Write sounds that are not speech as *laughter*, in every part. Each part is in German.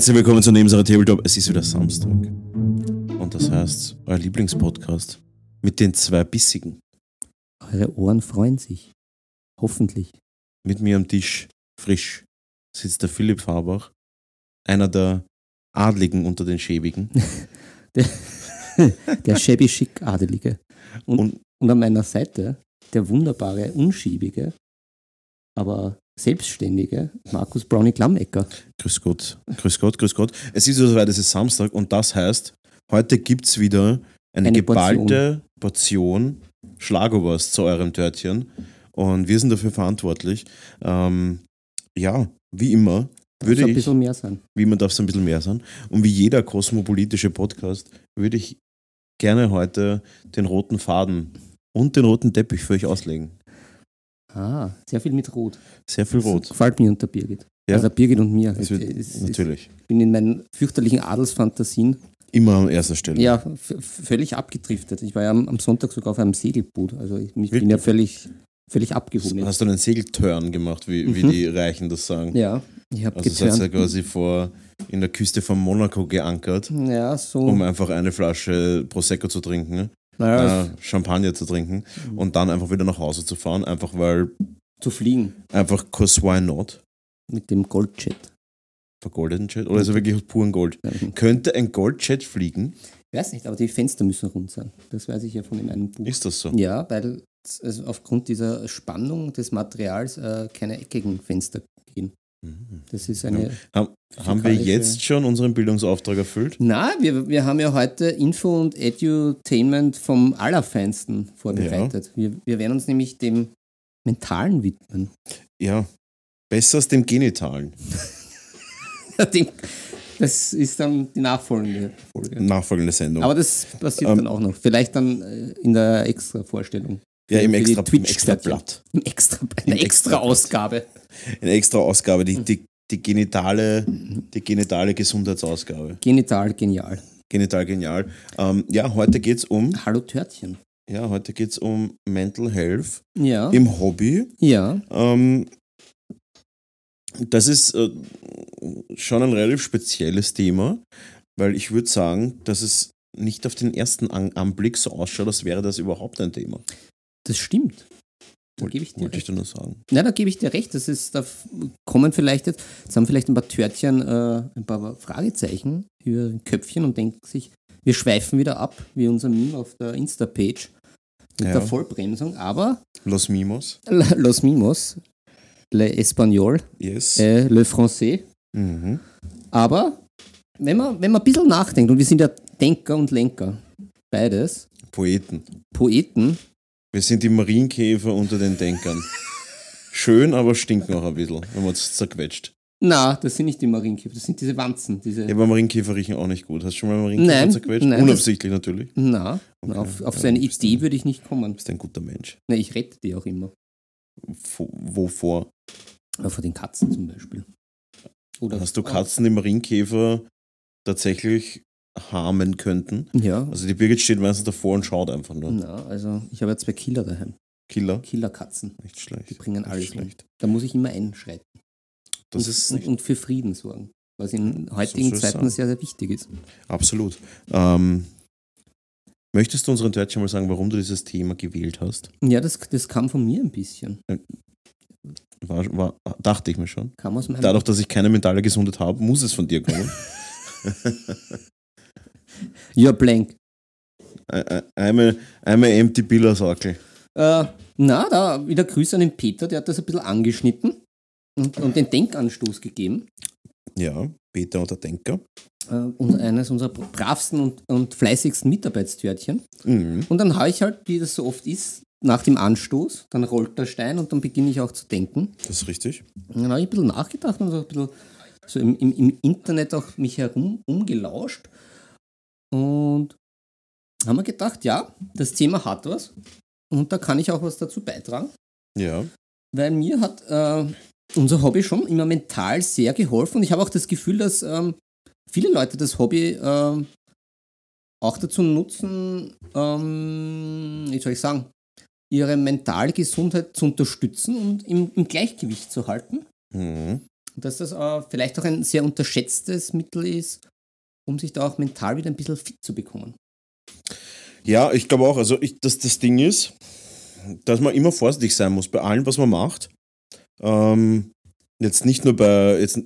Herzlich willkommen zu Nebensache Tabletop. Es ist wieder Samstag. Und das heißt, euer Lieblingspodcast mit den zwei Bissigen. Eure Ohren freuen sich. Hoffentlich. Mit mir am Tisch, frisch, sitzt der Philipp Farbach, einer der Adligen unter den Schäbigen. *laughs* Der, *laughs* der shabby schick Adelige. Und, Und- und, an meiner Seite der wunderbare, unschäbige, aber selbstständige Markus Brownie Klammecker. Grüß Gott, grüß Gott, grüß Gott. Es ist soweit, es ist Samstag und das heißt, heute gibt es wieder eine, Eine geballte Portion Schlagobers zu eurem Törtchen. Und wir sind dafür verantwortlich. Ähm, ja, wie immer, würde Muss ein ich. bisschen mehr sein. wie man darf es ein bisschen mehr sein. Und wie jeder kosmopolitische Podcast würde ich gerne heute den roten Faden und den roten Teppich für euch auslegen. Ah, sehr viel mit Rot. Sehr viel Das rot. gefällt mir unter Birgit. Ja. Also Birgit und mir. Das wird, Es- es- natürlich. Ich bin in meinen fürchterlichen Adelsfantasien Immer an erster Stelle. ja, völlig abgedriftet. Ich war ja am, am Sonntag sogar auf einem Segelboot. Also ich ich bin Wirklich? ja völlig, völlig abgehoben. Hast du einen Segelturn gemacht, wie, wie Mhm. die Reichen das sagen? Ja, ich habe Also seid ihr geturnt. quasi vor in der Küste von Monaco geankert, Ja, so. um einfach eine Flasche Prosecco zu trinken, naja, äh, Champagner zu trinken Mhm. und dann einfach wieder nach Hause zu fahren, einfach weil, zu fliegen einfach cause why not? mit dem Goldjet. Vergoldeten Jet? Oder ist er wirklich aus purem Gold? Ja, Ich Könnte ein Goldjet fliegen? weiß nicht, aber die Fenster müssen rund sein. Das weiß ich ja von in einem Buch. Ist das so? Ja, weil es also aufgrund dieser Spannung des Materials äh, keine eckigen Fenster. Das ist eine. Haben, haben wir jetzt schon unseren Bildungsauftrag erfüllt? Na, wir, wir haben ja heute Info und Edutainment vom Allerfeinsten vorbereitet. Wir, wir werden uns nämlich dem Mentalen widmen. Ja. Besser als dem Genitalen. *laughs* Das ist dann die nachfolgende Folge. Nachfolgende Sendung. Aber das passiert Ähm, dann auch noch. Vielleicht dann äh, in der Extra-Vorstellung. ja, im extra, im extra Blatt. Im Extra, eine Im extra Ausgabe. Eine extra Ausgabe, die, die, die, genitale, die genitale Gesundheitsausgabe. Genital genial. Genital genial. Ähm, ja, heute geht es um, Hallo Törtchen. ja, heute geht's um Mental Health Ja. im Hobby. ja. Ähm, das ist äh, schon ein relativ spezielles Thema, weil ich würde sagen, dass es nicht auf den ersten An Anblick so ausschaut, als wäre das überhaupt ein Thema. Das stimmt. Da gebe ich dir wollte ich dir nur sagen. Ja, da gebe ich dir recht. Das ist, da kommen vielleicht jetzt, jetzt haben vielleicht ein paar Törtchen äh, ein paar Fragezeichen über den Köpfchen und denken sich, wir schweifen wieder ab, wie unser Meme auf der Insta-Page mit Ja. der Vollbremsung. Aber Los Mimos. Los Mimos, Le Espagnol, Yes. äh, Le Français. Mhm. Aber wenn man, wenn man ein bisschen nachdenkt, und wir sind ja Denker und Lenker, beides, Poeten. Poeten, Wir sind die Marienkäfer unter den Denkern. Schön, aber stinken auch ein bisschen, wenn man es zerquetscht. na, das sind nicht die Marienkäfer, das sind diese Wanzen, diese, Ja, aber Marienkäfer riechen auch nicht gut. Hast du schon mal Marienkäfer Nein, zerquetscht? nein, Unabsichtlich natürlich. Na, Okay. auf, auf Ja, so eine Idee würde ich nicht kommen. bist ein guter Mensch. Na, ich rette die auch immer. Wo- Wovor? Vor den Katzen zum Beispiel. Oder Hast du Katzen, die Marienkäfer tatsächlich harmen könnten? Ja. Also die Birgit steht meistens davor und schaut einfach nur. Na, also ich habe ja zwei Killer daheim. Killer? Killerkatzen. Nicht schlecht. Die bringen Nicht alles um. schlecht. Da muss ich immer einschreiten. Das und, ist nicht, und für Frieden sorgen. Was in heutigen soll's Zeiten sehr, sehr wichtig ist. absolut. Ähm, möchtest du unseren Deutschen mal sagen, warum du dieses Thema gewählt hast? Ja, das, das kam von mir ein bisschen. War, war, dachte ich mir schon. Kam aus meinem. Dadurch, dass ich keine mentale Gesundheit habe, muss es von dir kommen. *laughs* *laughs* You're blank. I'm a, I'm a empty pillar Sockel. Äh, na, da wieder Grüße an den Peter, der hat das ein bisschen angeschnitten und, und den Denkanstoß gegeben. Ja, Peter und der Denker. Äh, und eines unserer bravsten und, und fleißigsten Mitarbeitstörtchen. Mhm. Und dann habe ich halt, wie das so oft ist, nach dem Anstoß, dann rollt der Stein und dann beginne ich auch zu denken. Das ist richtig. Und dann habe ich ein bisschen nachgedacht und so ein bisschen so im, im, im Internet auch mich herum umgelauscht. Und haben wir gedacht, ja, das Thema hat was. Und da kann ich auch was dazu beitragen. Ja. Weil mir hat äh, unser Hobby schon immer mental sehr geholfen. Und ich habe auch das Gefühl, dass ähm, viele Leute das Hobby ähm, auch dazu nutzen, ähm, wie soll ich sagen, ihre mentale Gesundheit zu unterstützen und im, im Gleichgewicht zu halten. Mhm. Dass das äh, vielleicht auch ein sehr unterschätztes Mittel ist, um sich da auch mental wieder ein bisschen fit zu bekommen. Ja, ich glaube auch, also ich, dass das Ding ist, dass man immer vorsichtig sein muss bei allem, was man macht. Ähm, jetzt nicht nur bei, jetzt,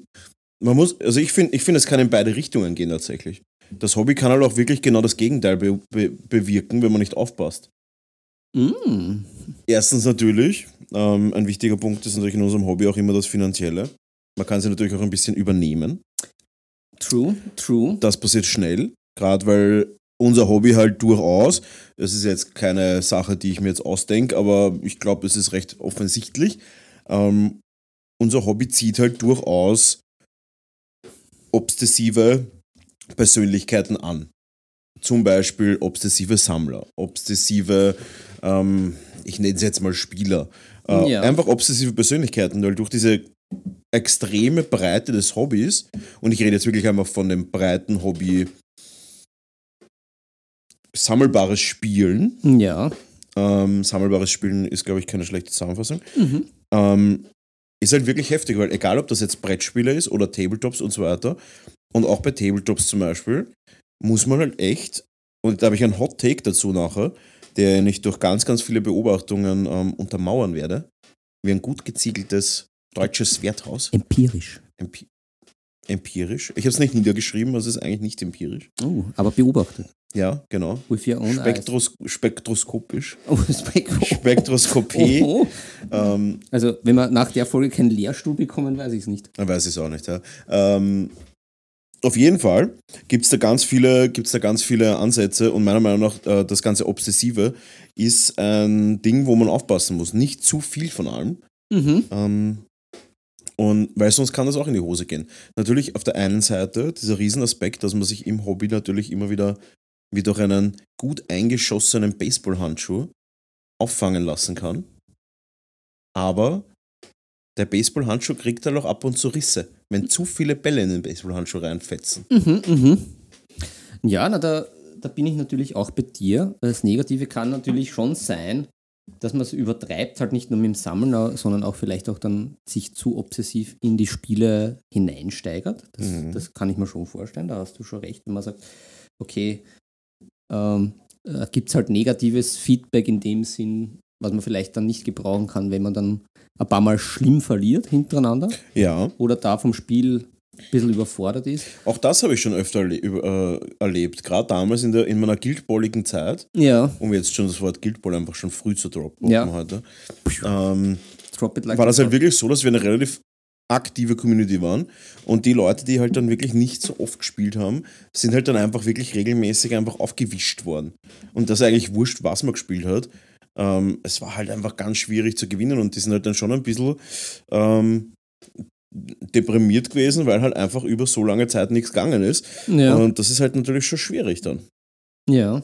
man muss, also ich finde, ich finde, es kann in beide Richtungen gehen tatsächlich. Das Hobby kann halt auch wirklich genau das Gegenteil be be bewirken, wenn man nicht aufpasst. Mm. Erstens natürlich, ähm, ein wichtiger Punkt ist natürlich in unserem Hobby auch immer das Finanzielle. Man kann sie natürlich auch ein bisschen übernehmen. True, true. Das passiert schnell, gerade weil unser Hobby halt durchaus, das ist jetzt keine Sache, die ich mir jetzt ausdenke, aber ich glaube, es ist recht offensichtlich, ähm, unser Hobby zieht halt durchaus obsessive Persönlichkeiten an. Zum Beispiel obsessive Sammler, obsessive, ähm, ich nenne es jetzt mal Spieler. Äh, Ja. Einfach obsessive Persönlichkeiten, weil durch diese extreme Breite des Hobbys, und ich rede jetzt wirklich einmal von dem breiten Hobby sammelbares Spielen, Ja. ähm, sammelbares Spielen ist, glaube ich, keine schlechte Zusammenfassung, Mhm. ähm, ist halt wirklich heftig, weil egal, ob das jetzt Brettspiele ist oder Tabletops und so weiter, und auch bei Tabletops zum Beispiel, muss man halt echt, und da habe ich einen Hot Take dazu nachher, der nicht durch ganz, ganz viele Beobachtungen ähm, untermauern werde, wie ein gut geziegeltes deutsches Werthaus, Empirisch. Empi empirisch. Ich habe es nicht niedergeschrieben, also es ist eigentlich nicht empirisch. Oh, aber beobachtet. Ja, genau. With your own Spektros spektroskopisch. eyes. Oh, *laughs* Spek Spektroskopie. Oh. Ähm, Also, wenn wir nach der Folge keinen Lehrstuhl bekommen, weiß ich es nicht. Man weiß es auch nicht, ja. Ähm, auf jeden Fall gibt es da, ganz viele- gibt's da ganz viele Ansätze und meiner Meinung nach äh, das ganze Obsessive ist ein Ding, wo man aufpassen muss. Nicht zu viel von allem. Mhm. Ähm, und weil sonst kann das auch in die Hose gehen. Natürlich auf der einen Seite dieser Riesenaspekt, dass man sich im Hobby natürlich immer wieder wie durch einen gut eingeschossenen Baseballhandschuh auffangen lassen kann. Aber der Baseballhandschuh kriegt halt auch ab und zu Risse, wenn zu viele Bälle in den Baseballhandschuh reinfetzen. Mhm, mhm. Ja, na, da, da bin ich natürlich auch bei dir. Das Negative kann natürlich schon sein, dass man es übertreibt, halt nicht nur mit dem Sammeln, sondern auch vielleicht auch dann sich zu obsessiv in die Spiele hineinsteigert. Das, Mhm. das kann ich mir schon vorstellen, da hast du schon recht, wenn man sagt, okay, ähm, äh, gibt es halt negatives Feedback in dem Sinn, was man vielleicht dann nicht gebrauchen kann, wenn man dann ein paar Mal schlimm verliert hintereinander Ja, oder da vom Spiel ein bisschen überfordert ist. auch das habe ich schon öfter äh, erlebt. Gerade damals in, der, in meiner guildballigen Zeit, Ja, um jetzt schon das Wort Guildball einfach schon früh zu droppen Ja. heute, ähm, drop it like war das halt wirklich so, dass wir eine relativ aktive Community waren und die Leute, die halt dann wirklich nicht so oft gespielt haben, sind halt dann einfach wirklich regelmäßig einfach aufgewischt worden. Und das ist eigentlich wurscht, was man gespielt hat. Ähm, es war halt einfach ganz schwierig zu gewinnen und die sind halt dann schon ein bisschen ähm, deprimiert gewesen, weil halt einfach über so lange Zeit nichts gegangen ist. Ja. Und das ist halt natürlich schon schwierig dann. ja.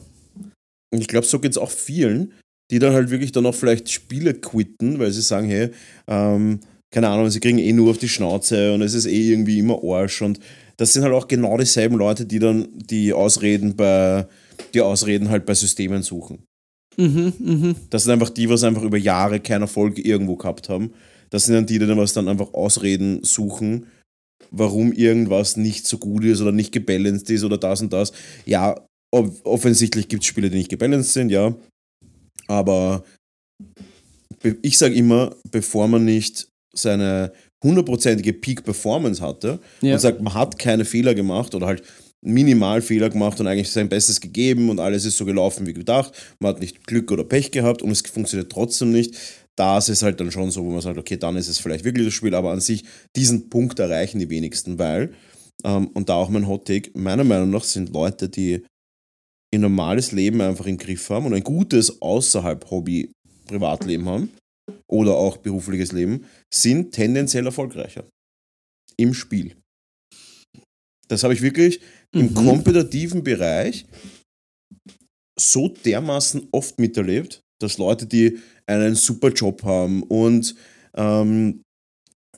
Und ich glaube, so geht es auch vielen, die dann halt wirklich dann auch vielleicht Spiele quitten, weil sie sagen, hey, ähm, keine Ahnung, sie kriegen eh nur auf die Schnauze und es ist eh irgendwie immer Arsch. Und das sind halt auch genau dieselben Leute, die dann die Ausreden bei, die Ausreden halt bei Systemen suchen. Mhm, mhm. Das sind einfach die, was einfach über Jahre keinen Erfolg irgendwo gehabt haben. Das sind dann die, die dann was dann einfach Ausreden suchen, warum irgendwas nicht so gut ist oder nicht gebalanced ist oder das und das. Ja, offensichtlich gibt es Spiele, die nicht gebalanced sind, ja. Aber be- ich sage immer, bevor man nicht seine hundertprozentige Peak-Performance hatte Ja. und sagt, man hat keine Fehler gemacht oder halt minimal Fehler gemacht und eigentlich sein Bestes gegeben und alles ist so gelaufen wie gedacht. Man hat nicht Glück oder Pech gehabt und es funktioniert trotzdem nicht. Da ist es halt dann schon so, wo man sagt, okay, dann ist es vielleicht wirklich das Spiel, aber an sich diesen Punkt erreichen die wenigsten, weil, ähm, und da auch mein Hot Take, meiner Meinung nach sind Leute, die ihr normales Leben einfach im Griff haben und ein gutes außerhalb Hobby Privatleben haben oder auch berufliches Leben, sind tendenziell erfolgreicher im Spiel. Das habe ich wirklich im Mhm. kompetitiven Bereich so dermaßen oft miterlebt, dass Leute, die einen super Job haben und ähm,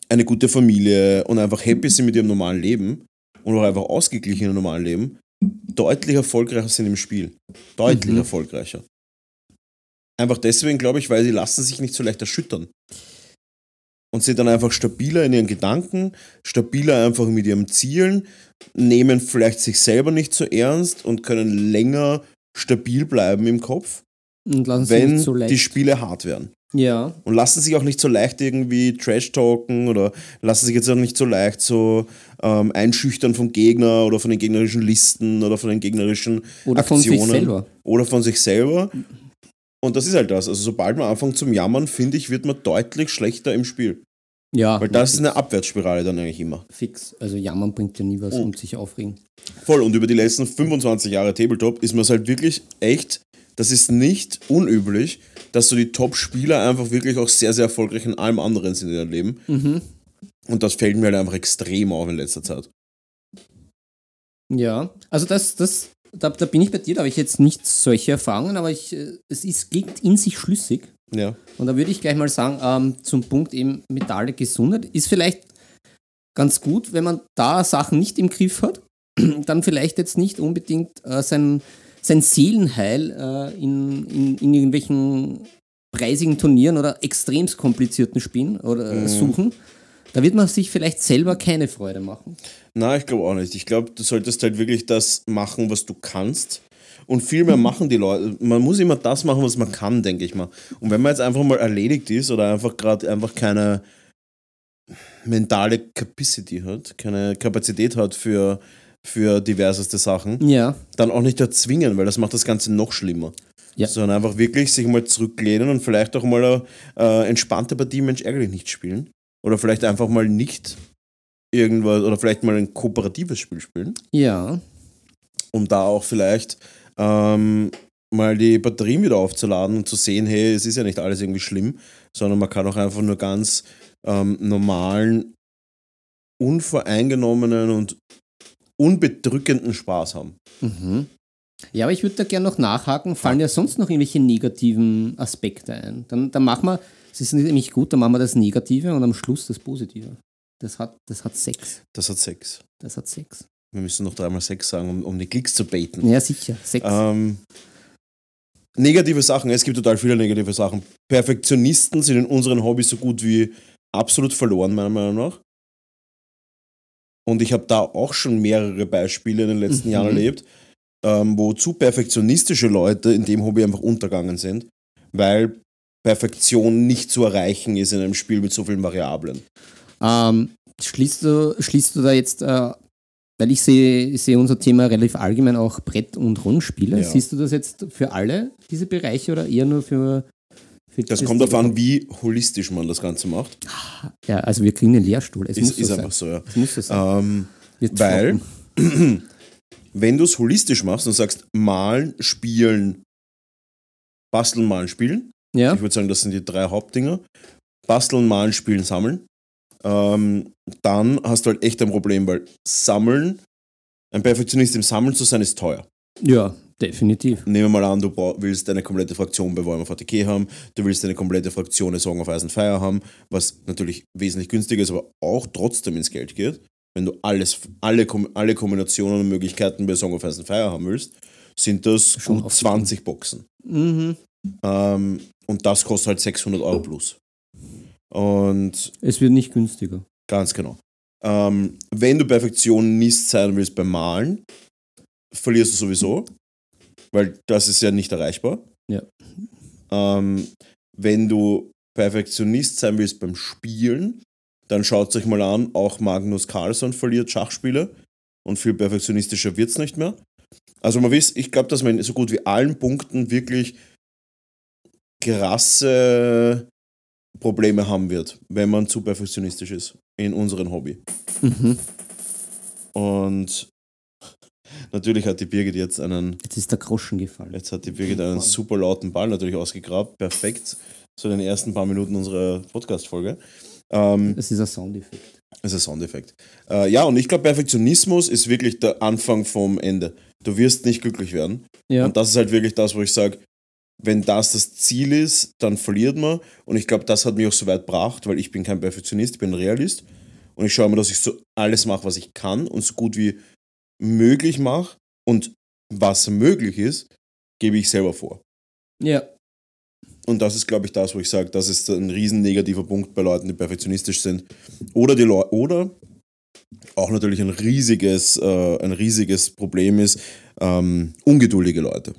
eine gute Familie und einfach happy sind mit ihrem normalen Leben und auch einfach ausgeglichen im normalen Leben, deutlich erfolgreicher sind im Spiel. Deutlich Mhm. erfolgreicher. Einfach deswegen, glaube ich, weil sie lassen sich nicht so leicht erschüttern. und sind dann einfach stabiler in ihren Gedanken, stabiler einfach mit ihren Zielen, nehmen vielleicht sich selber nicht so ernst und können länger stabil bleiben im Kopf, wenn so die Spiele hart werden. ja, Und lassen sich auch nicht so leicht irgendwie trash-talken oder lassen sich jetzt auch nicht so leicht so ähm, einschüchtern vom Gegner oder von den gegnerischen Listen oder von den gegnerischen oder von Aktionen sich selber. oder von sich selber. Und das ist halt das. Also sobald man anfängt zum Jammern, finde ich, wird man deutlich schlechter im Spiel. Ja, Weil das ist eine Abwärtsspirale dann eigentlich immer. fix. Also jammern bringt ja nie was Oh. und sich aufregen. Voll. Und über die letzten 25 Jahre Tabletop ist mir es halt wirklich echt, das ist nicht unüblich, dass so die Top-Spieler einfach wirklich auch sehr, sehr erfolgreich in allem anderen sind in ihrem Leben. Mhm. Und das fällt mir halt einfach extrem auf in letzter Zeit. Ja, also das, das, da, da bin ich bei dir, da habe ich jetzt nicht solche Erfahrungen, aber ich, äh, es ist, klingt in sich schlüssig. Ja. Und da würde ich gleich mal sagen, ähm, zum Punkt eben mentale Gesundheit ist vielleicht ganz gut, wenn man da Sachen nicht im Griff hat, *clears throat* dann vielleicht jetzt nicht unbedingt äh, sein, sein Seelenheil äh, in, in, in irgendwelchen preisigen Turnieren oder extremst komplizierten Spielen oder äh, suchen. Da wird man sich vielleicht selber keine Freude machen. Na, ich glaube auch nicht. Ich glaube, du solltest halt wirklich das machen, was du kannst. Und viel mehr machen die Leute. Man muss immer das machen, was man kann, denke ich mal. Und wenn man jetzt einfach mal erledigt ist oder einfach gerade einfach keine mentale Capacity hat, keine Kapazität hat für, für diverseste Sachen, Ja, dann auch nicht erzwingen, weil das macht das Ganze noch schlimmer. Ja. Sondern einfach wirklich sich mal zurücklehnen und vielleicht auch mal eine äh, entspannte Partie Mensch ärgerlich nicht spielen. Oder vielleicht einfach mal nicht irgendwas, oder vielleicht mal ein kooperatives Spiel spielen, ja, um da auch vielleicht ähm, mal die Batterien wieder aufzuladen und zu sehen, hey, es ist ja nicht alles irgendwie schlimm, sondern man kann auch einfach nur ganz ähm, normalen, unvoreingenommenen und unbedrückenden Spaß haben. Mhm. Ja, aber ich würde da gerne noch nachhaken. Fallen ja sonst noch irgendwelche negativen Aspekte ein? Dann, dann machen wir, es ist nämlich gut, dann machen wir das Negative und am Schluss das Positive. Das hat, das hat Sex. Das hat Sex. Das hat Sex. Wir müssen noch dreimal Sex sagen, um, um die Klicks zu baiten. Ja, sicher. Sex. Ähm, negative Sachen, es gibt total viele negative Sachen. Perfektionisten sind in unseren Hobbys so gut wie absolut verloren, meiner Meinung nach. Und ich habe da auch schon mehrere Beispiele in den letzten Mhm. Jahren erlebt, ähm, wo zu perfektionistische Leute in dem Hobby einfach untergegangen sind, weil Perfektion nicht zu erreichen ist in einem Spiel mit so vielen Variablen. Ähm, schließt, du, schließt du da jetzt, äh, weil ich sehe, sehe unser Thema relativ allgemein auch Brett- und Rollenspiele. Ja. Siehst du das jetzt für alle, diese Bereiche, oder eher nur für. Für Das kommt darauf an, wie holistisch man das Ganze macht. Ja, also wir kriegen einen Lehrstuhl. Es Ist, muss so ist sein. einfach so, ja. Es muss so sein. Ähm, weil- *clears throat* wenn du es holistisch machst und sagst, malen, spielen, basteln, malen, spielen, Ja, ich würde sagen, das sind die drei Hauptdinger, basteln, malen, spielen, sammeln, ähm, dann hast du halt echt ein Problem, weil sammeln, ein Perfektionist im Sammeln zu sein, ist teuer. ja, definitiv. Nehmen wir mal an, du willst eine komplette Fraktion bei Warhammer 40k haben, du willst eine komplette Fraktion in Song of Ice and Fire haben, was natürlich wesentlich günstiger ist, aber auch trotzdem ins Geld geht. Wenn du alles, alle, alle Kombinationen und Möglichkeiten bei Song of Ice and Fire haben willst, sind das Schon gut oft. 20 Boxen. Mhm. Ähm, und das kostet halt 600 Euro plus. Und Es wird nicht günstiger. Ganz genau. Ähm, wenn du Perfektionist sein willst beim Malen, verlierst du sowieso, weil das ist ja nicht erreichbar. Ja. Ähm, wenn du Perfektionist sein willst beim Spielen, dann schaut euch mal an, auch Magnus Carlsson verliert Schachspiele und viel perfektionistischer wird es nicht mehr. Also man weiß, ich glaube, dass man in so gut wie allen Punkten wirklich krasse Probleme haben wird, wenn man zu perfektionistisch ist in unserem Hobby. Mhm. Und natürlich hat die Birgit jetzt einen, Jetzt ist der Groschen gefallen. jetzt hat die Birgit einen super lauten Ball natürlich ausgegrabt. Perfekt zu den ersten paar Minuten unserer Podcast-Folge. Ähm, Das ist ein Soundeffekt. das ist ein Soundeffekt. Äh, ja, und ich glaube, Perfektionismus ist wirklich der Anfang vom Ende. Du wirst nicht glücklich werden. Ja. Und das ist halt wirklich das, wo ich sage, wenn das das Ziel ist, dann verliert man. Und ich glaube, das hat mich auch so weit gebracht, weil ich bin kein Perfektionist, ich bin ein Realist. Und ich schaue immer, dass ich so alles mache, was ich kann und so gut wie möglich mache. Und was möglich ist, gebe ich selber vor. ja. und das ist, glaube ich, das, wo ich sage, das ist ein riesen negativer Punkt bei Leuten, die perfektionistisch sind. Oder die Leu oder auch natürlich ein riesiges, äh, ein riesiges Problem ist, ähm, ungeduldige Leute.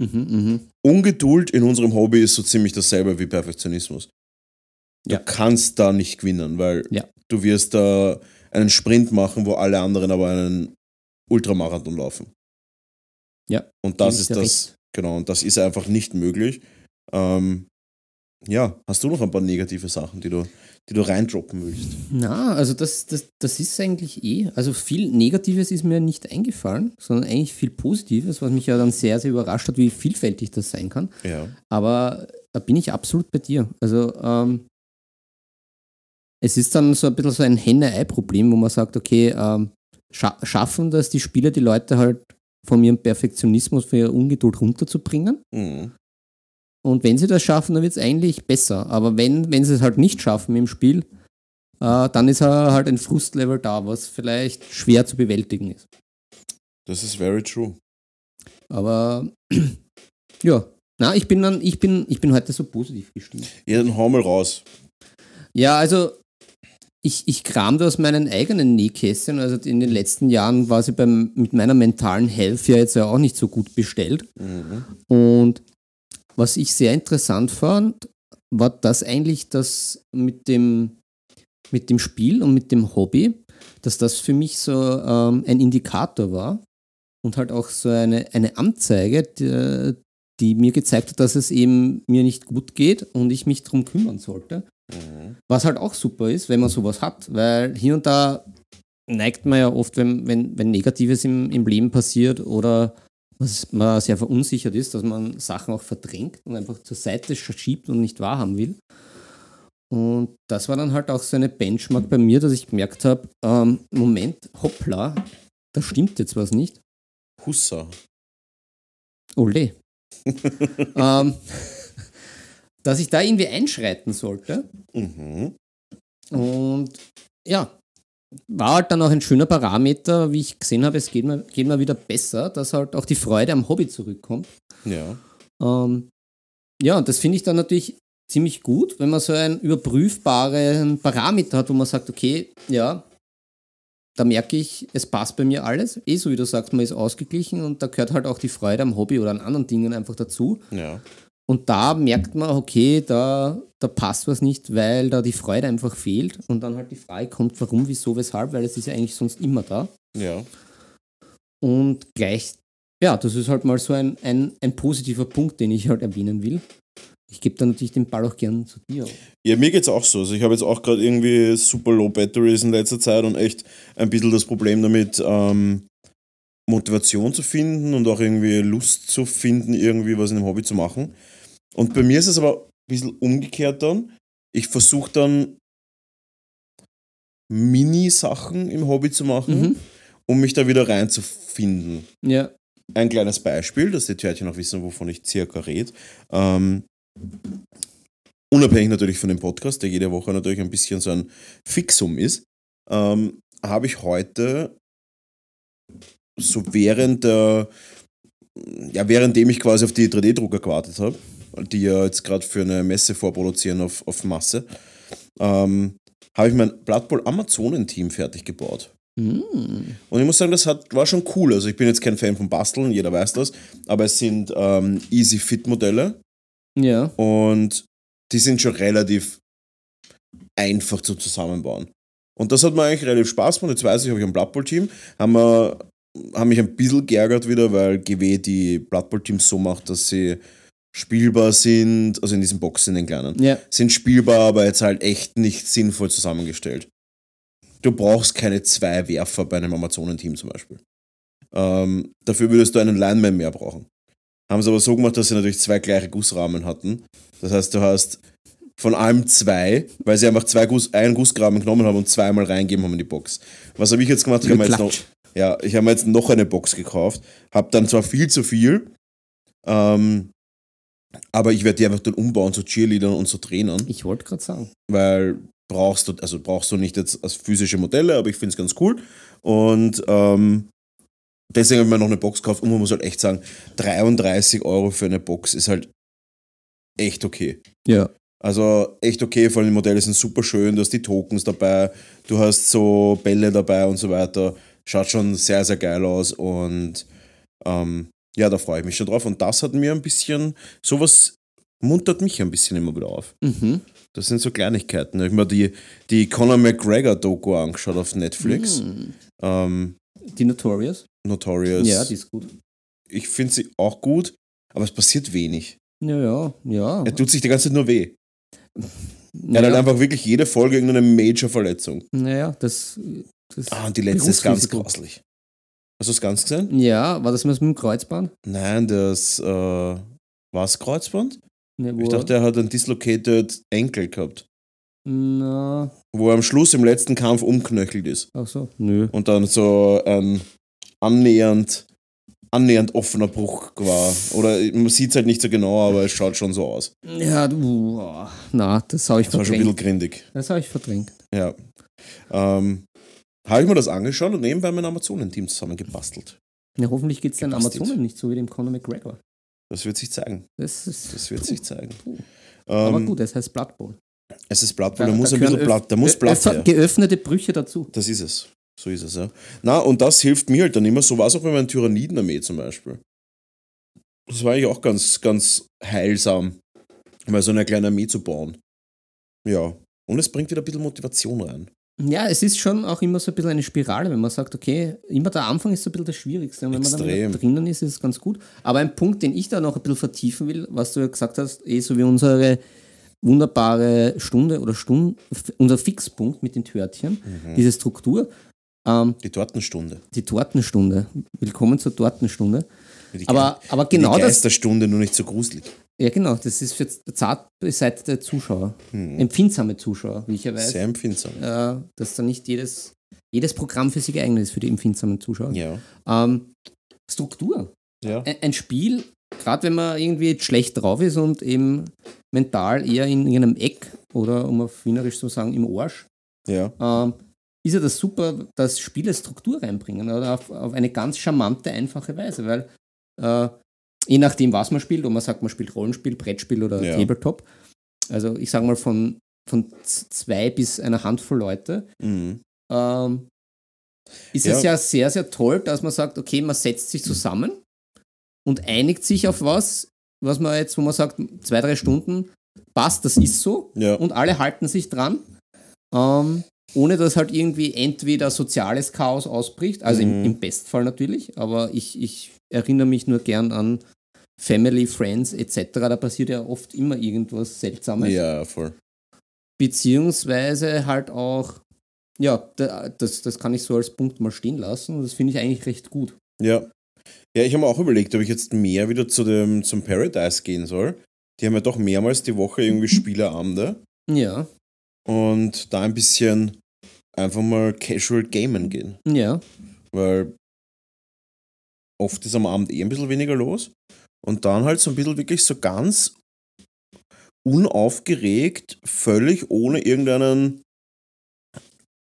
Mhm, mhm. Ungeduld in unserem Hobby ist so ziemlich dasselbe wie Perfektionismus. Du Ja. kannst da nicht gewinnen, weil Ja. du wirst da einen Sprint machen, wo alle anderen aber einen Ultramarathon laufen. Ja, Und das ist das, genau, und das ist einfach nicht möglich. Ähm, ja, hast du noch ein paar negative Sachen, die du, die du reindroppen willst? Na, also das, das, das ist eigentlich eh. Also viel Negatives ist mir nicht eingefallen, sondern eigentlich viel Positives, was mich ja dann sehr, sehr überrascht hat, wie vielfältig das sein kann. Ja. Aber da bin ich absolut bei dir. Also ähm, es ist dann so ein bisschen so ein Henne-Ei-Problem, wo man sagt, okay, ähm, scha schaffen das die Spieler, die Leute halt von ihrem Perfektionismus, von ihrer Ungeduld runterzubringen? Mhm. Und wenn sie das schaffen, dann wird es eigentlich besser. Aber wenn, wenn sie es halt nicht schaffen im Spiel, äh, dann ist halt ein Frustlevel da, was vielleicht schwer zu bewältigen ist. Das ist very true. Aber *clears throat* ja, na, ich bin dann, ich bin, ich bin heute so positiv gestimmt. Ja, dann hau mal raus. Ja, also ich, ich kram da aus meinen eigenen Nähkästchen. Also in den letzten Jahren war sie beim, mit meiner mentalen Health ja jetzt ja auch nicht so gut bestellt. Mhm. Und was ich sehr interessant fand, war das eigentlich, dass mit dem, mit dem Spiel und mit dem Hobby, dass das für mich so ähm, ein Indikator war und halt auch so eine, eine Anzeige, die, die mir gezeigt hat, dass es eben mir nicht gut geht und ich mich darum kümmern sollte. Mhm. Was halt auch super ist, wenn man sowas hat, weil hier und da neigt man ja oft, wenn, wenn, wenn Negatives im, im Leben passiert oder was man sehr verunsichert ist, dass man Sachen auch verdrängt und einfach zur Seite schiebt und nicht wahrhaben will. Und das war dann halt auch so eine Benchmark bei mir, dass ich gemerkt habe, ähm, Moment, hoppla, da stimmt jetzt was nicht. Hussa. Ole. *laughs* ähm, dass ich da irgendwie einschreiten sollte. Mhm. Und ja, war halt dann auch ein schöner Parameter, wie ich gesehen habe, es geht mir, geht mir wieder besser, dass halt auch die Freude am Hobby zurückkommt. Ja. Ähm, ja, und das finde ich dann natürlich ziemlich gut, wenn man so einen überprüfbaren Parameter hat, wo man sagt, okay, ja, da merke ich, es passt bei mir alles. Eh, so wie du sagst, man ist ausgeglichen und da gehört halt auch die Freude am Hobby oder an anderen Dingen einfach dazu. Ja. Und da merkt man, okay, da, da passt was nicht, weil da die Freude einfach fehlt. Und dann halt die Frage kommt, warum, wieso, weshalb, weil es ist ja eigentlich sonst immer da. Ja. Und gleich, ja, das ist halt mal so ein, ein, ein positiver Punkt, den ich halt erwähnen will. Ich gebe dann natürlich den Ball auch gern zu dir. Ja, mir geht's auch so. Also ich habe jetzt auch gerade irgendwie super low Batteries in letzter Zeit und echt ein bisschen das Problem damit, ähm, Motivation zu finden und auch irgendwie Lust zu finden, irgendwie was in dem Hobby zu machen. Und bei mir ist es aber ein bisschen umgekehrt dann. Ich versuche dann Mini-Sachen im Hobby zu machen, Mhm. um mich da wieder reinzufinden. Ja. Ein kleines Beispiel, dass die Törtchen auch wissen, wovon ich circa rede. Ähm, unabhängig natürlich von dem Podcast, der jede Woche natürlich ein bisschen so ein Fixum ist, ähm, habe ich heute so während der, ja, währenddem ich quasi auf die 3D-Drucker gewartet habe, die ja jetzt gerade für eine Messe vorproduzieren auf, auf Masse, ähm, habe ich mein Blood Bowl Amazonen-Team fertig gebaut. Mm. Und ich muss sagen, das hat, war schon cool. Also ich bin jetzt kein Fan von Basteln, jeder weiß das, aber es sind ähm, Easy Fit Modelle Ja. und die sind schon relativ einfach zu zusammenbauen. Und das hat mir eigentlich relativ Spaß gemacht. Jetzt weiß ich, habe ich ein Blood Bowl Team, haben, wir, haben mich ein bisschen geärgert wieder, weil GW die Blood Bowl Teams so macht, dass sie spielbar sind, also in diesen Boxen, in den kleinen Ja. sind spielbar, aber jetzt halt echt nicht sinnvoll zusammengestellt. Du brauchst keine zwei Werfer bei einem Amazonenteam zum Beispiel. Ähm, dafür würdest du einen Lineman mehr brauchen. Haben sie aber so gemacht, dass sie natürlich zwei gleiche Gussrahmen hatten. Das heißt, du hast von allem zwei, weil sie einfach zwei Guss, einen Gussrahmen genommen haben und zweimal reingeben haben in die Box. Was habe ich jetzt gemacht? Ich habe mir jetzt noch, ja, ich habe mir jetzt noch eine Box gekauft, habe dann zwar viel zu viel, ähm, aber ich werde die einfach dann umbauen zu Cheerleadern und zu Trainern, Ich wollte gerade sagen. weil brauchst du, also brauchst du nicht jetzt als physische Modelle, aber ich finde es ganz cool. Und ähm, deswegen habe ich mir noch eine Box gekauft und man muss halt echt sagen, 33 Euro für eine Box ist halt echt okay. Ja. Also echt okay, vor allem die Modelle sind super schön, du hast die Tokens dabei, du hast so Bälle dabei und so weiter. Schaut schon sehr, sehr geil aus und ähm, ja, da freue ich mich schon drauf. Und das hat mir ein bisschen, sowas muntert mich ein bisschen immer wieder auf. Mhm. Das sind so Kleinigkeiten. Ich habe mir die, die Conor McGregor-Doku angeschaut auf Netflix. Mhm. Ähm, Die Notorious? Notorious. Ja, die ist gut. ich finde sie auch gut, aber es passiert wenig. Ja, ja, ja. Er tut sich die ganze Zeit nur weh. Er hat halt Naja, einfach wirklich jede Folge irgendeine Major-Verletzung. naja das, das. Ah, und die letzte ist ganz grauslich. Hast du es ganz gesehen? Ja, war das mit dem Kreuzband? Nein, das äh, war es Kreuzband? Ne, Ich dachte, er hat einen dislocated Enkel gehabt, Na, wo er am Schluss im letzten Kampf umknöchelt ist. ach so, nö. Und dann so ein annähernd, annähernd offener Bruch war. Oder man sieht es halt nicht so genau, aber es schaut schon so aus. Ja, du, oh, na, das habe ich Das war schon ein bisschen verdrängt. grindig. Das habe ich verdrängt. Ja. Ähm, habe ich mir das angeschaut und nebenbei mein Amazonen-Team zusammengebastelt. Ja, hoffentlich geht es den. Amazonen nicht so wie dem Conor McGregor. Das wird sich zeigen. Das, ist, Das wird sich zeigen. puh. Aber Ähm, gut, es heißt Blood Bowl. Es ist Blatt, weil Da- da muss da ein bisschen Blatt, da muss Blatt her. Geöffnete Brüche dazu. Das ist es. So ist es, ja. Na, und das hilft mir halt dann immer. So war es auch bei meiner Tyrannidenarmee zum Beispiel. Das war eigentlich auch ganz, ganz heilsam, mal so eine kleine Armee zu bauen. Ja. Und es bringt wieder ein bisschen Motivation rein. Ja, es ist schon auch immer so ein bisschen eine Spirale, wenn man sagt, okay, immer der Anfang ist so ein bisschen das Schwierigste. Und wenn man dann Extrem. drinnen ist, ist es ganz gut. Aber ein Punkt, den ich da noch ein bisschen vertiefen will, was du ja gesagt hast, eh so wie unsere wunderbare Stunde oder Stunde, unser Fixpunkt mit den Törtchen, Mhm. diese Struktur, ähm, Die Tortenstunde. die Tortenstunde. Willkommen zur Tortenstunde. Die Aber, aber Ge- genau die das, Geisterstunde nur nicht so gruselig. Ja genau, das ist für zart beseitete Zuschauer, Hm. empfindsame Zuschauer, wie ich ja weiß, Sehr empfindsam. äh, dass da nicht jedes, jedes Programm für sich geeignet ist für die empfindsamen Zuschauer. Ja. Ähm, Struktur. Ja. Ein, ein Spiel, gerade wenn man irgendwie schlecht drauf ist und eben mental eher in irgendeinem Eck oder um auf Wienerisch zu sagen, im Arsch, Ja. ähm, ist ja das super, dass Spiele Struktur reinbringen oder auf, auf eine ganz charmante, einfache Weise, weil äh, je nachdem, was man spielt, ob man sagt, man spielt Rollenspiel, Brettspiel oder Ja. Tabletop, also ich sage mal von, von zwei bis einer Handvoll Leute, Mhm. ähm, ist Ja. es ja sehr, sehr toll, dass man sagt, okay, man setzt sich zusammen und einigt sich auf was, was man jetzt, wo man sagt, zwei, drei Stunden, passt, das ist so Ja. und alle halten sich dran, ähm, ohne dass halt irgendwie entweder soziales Chaos ausbricht, also im, Mhm. im Bestfall natürlich, aber ich, ich erinnere mich nur gern an Family, Friends etc., da passiert ja oft immer irgendwas Seltsames Ja, voll. beziehungsweise halt auch, ja, da- das, das kann ich so als Punkt mal stehen lassen und das finde ich eigentlich recht gut. Ja. Ja, ich habe mir auch überlegt, ob ich jetzt mehr wieder zu dem, zum Paradise gehen soll. Die haben ja doch mehrmals die Woche irgendwie *laughs* Spieleabende. Ja, Und da ein bisschen einfach mal casual gamen gehen. ja, Weil oft ist am Abend eh ein bisschen weniger los. Und dann halt so ein bisschen wirklich so ganz unaufgeregt, völlig ohne irgendeinen,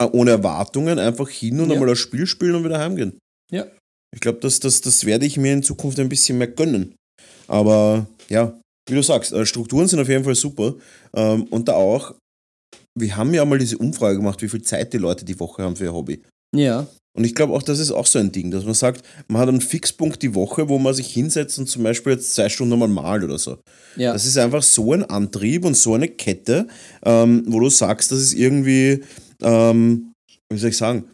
äh, ohne Erwartungen, einfach hin und Ja. einmal das Spiel spielen und wieder heimgehen. Ja. Ich glaube, das, das, das werde ich mir in Zukunft ein bisschen mehr gönnen. Aber ja, wie du sagst, äh, Strukturen sind auf jeden Fall super. Ähm, Und da auch, wir haben ja mal diese Umfrage gemacht, wie viel Zeit die Leute die Woche haben für ihr Hobby. ja, Und ich glaube auch, das ist auch so ein Ding, dass man sagt, man hat einen Fixpunkt die Woche, wo man sich hinsetzt und zum Beispiel jetzt zwei Stunden mal malt oder so. ja. Das ist einfach so ein Antrieb und so eine Kette, ähm, wo du sagst, das ist irgendwie, ähm, wie soll ich sagen,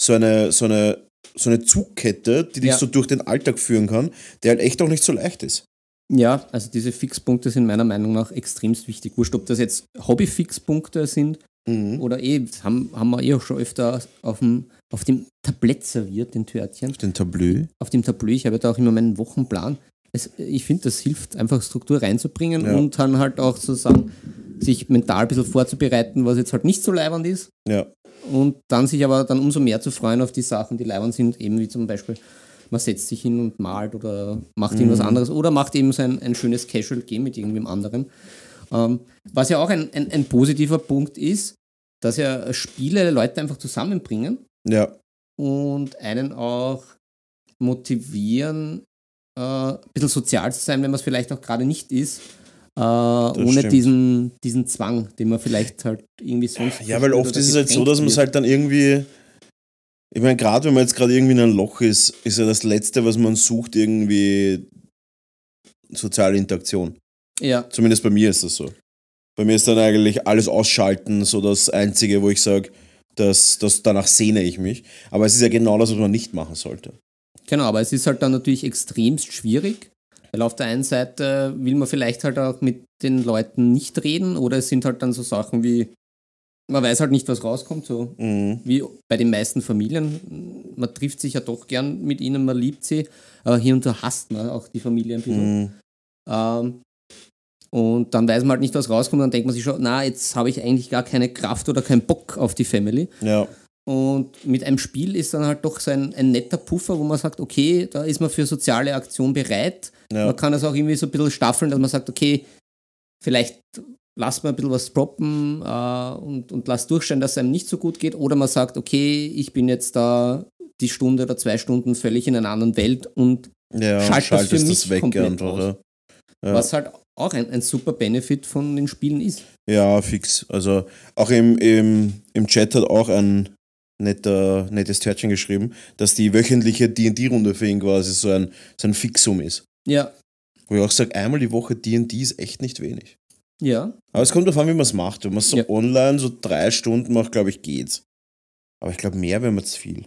so eine, so eine, so eine Zugkette, die dich Ja. so durch den Alltag führen kann, der halt echt auch nicht so leicht ist. Ja, also diese Fixpunkte sind meiner Meinung nach extremst wichtig. Wurscht, ob das jetzt Hobby-Fixpunkte sind Mhm. oder eh, das haben, haben wir eh auch schon öfter auf dem, auf dem Tablett serviert, den Törtchen. Den Tableau. Auf dem Tableau, ich habe ja da auch immer meinen Wochenplan. Es, ich finde, das hilft einfach Struktur reinzubringen Ja. und dann halt auch sozusagen sich mental ein bisschen vorzubereiten, was jetzt halt nicht so leibernd ist. Ja. und dann sich aber dann umso mehr zu freuen auf die Sachen, die leibend sind, eben wie zum Beispiel, man setzt sich hin und malt oder macht irgendwas anderes oder macht eben so ein, ein schönes Casual Game mit irgendwem anderen. Ähm, was ja auch ein, ein, ein positiver Punkt ist, dass ja Spiele Leute einfach zusammenbringen Ja. und einen auch motivieren, äh, ein bisschen sozial zu sein, wenn man es vielleicht auch gerade nicht ist. Äh, ohne stimmt. diesen, diesen Zwang, den man vielleicht halt irgendwie sonst. Ja, weil oft ist es halt so, dass man es halt dann irgendwie. Ich meine, gerade wenn man jetzt gerade irgendwie in einem Loch ist, ist ja das Letzte, was man sucht, irgendwie soziale Interaktion. Ja, Zumindest bei mir ist das so. Bei mir ist dann eigentlich alles ausschalten, so das Einzige, wo ich sage, dass, dass danach sehne ich mich. Aber es ist ja genau das, was man nicht machen sollte. genau, aber es ist halt dann natürlich extremst schwierig, weil auf der einen Seite will man vielleicht halt auch mit den Leuten nicht reden oder es sind halt dann so Sachen wie, man weiß halt nicht, was rauskommt, so Mhm. wie bei den meisten Familien. Man trifft sich ja doch gern mit ihnen, man liebt sie, aber hier und da hasst man auch die Familie ein bisschen. Mhm. Ähm, und dann weiß man halt nicht, was rauskommt, dann denkt man sich schon, na, jetzt habe ich eigentlich gar keine Kraft oder keinen Bock auf die Family. Ja. Und mit einem Spiel ist dann halt doch so ein, ein netter Puffer, wo man sagt, okay, da ist man für soziale Aktion bereit. Ja. Man kann das auch irgendwie so ein bisschen staffeln, dass man sagt, okay, vielleicht lasst man ein bisschen was droppen äh, und, und lasst durchstellen, dass es einem nicht so gut geht. Oder man sagt, okay, ich bin jetzt da die Stunde oder zwei Stunden völlig in einer anderen Welt und Ja, Schalt das das weg komplett einfach. aus. Ja. Ja. was halt auch ein, ein super Benefit von den Spielen ist. Ja, fix. Also auch im, im, im Chat hat auch ein netter, nettes Törtchen geschrieben, dass die wöchentliche D&D-Runde für ihn quasi so ein, so ein Fixum ist. Ja, Wo ich auch sage, einmal die Woche D&D ist echt nicht wenig. Ja, Aber es kommt darauf an, wie man es macht. Wenn man es so Ja. online so drei Stunden macht, glaube ich, geht's. Aber ich glaube, mehr wäre mir zu viel.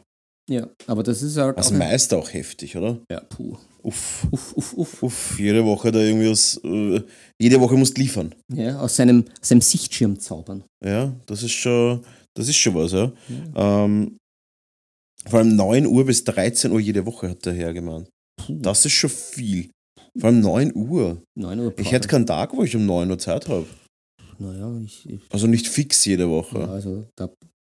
ja. Aber das ist halt Als auch ein, Meister auch heftig, oder? ja, puh. Uff. Uff, uff, uff. Uff, jede Woche da irgendwie was, äh, jede Woche musst liefern. Ja, aus seinem, aus seinem Sichtschirm zaubern. Ja, das ist schon, das ist schon was, ja. Ähm, vor allem 9 Uhr bis 13 Uhr jede Woche hat der Herr gemeint. Puh, Das ist schon viel. Vor allem 9 Uhr. 9 Uhr. Ich hätte keinen Tag, wo ich um 9 Uhr Zeit habe. Naja, ich, ich Also nicht fix jede Woche. ja, also da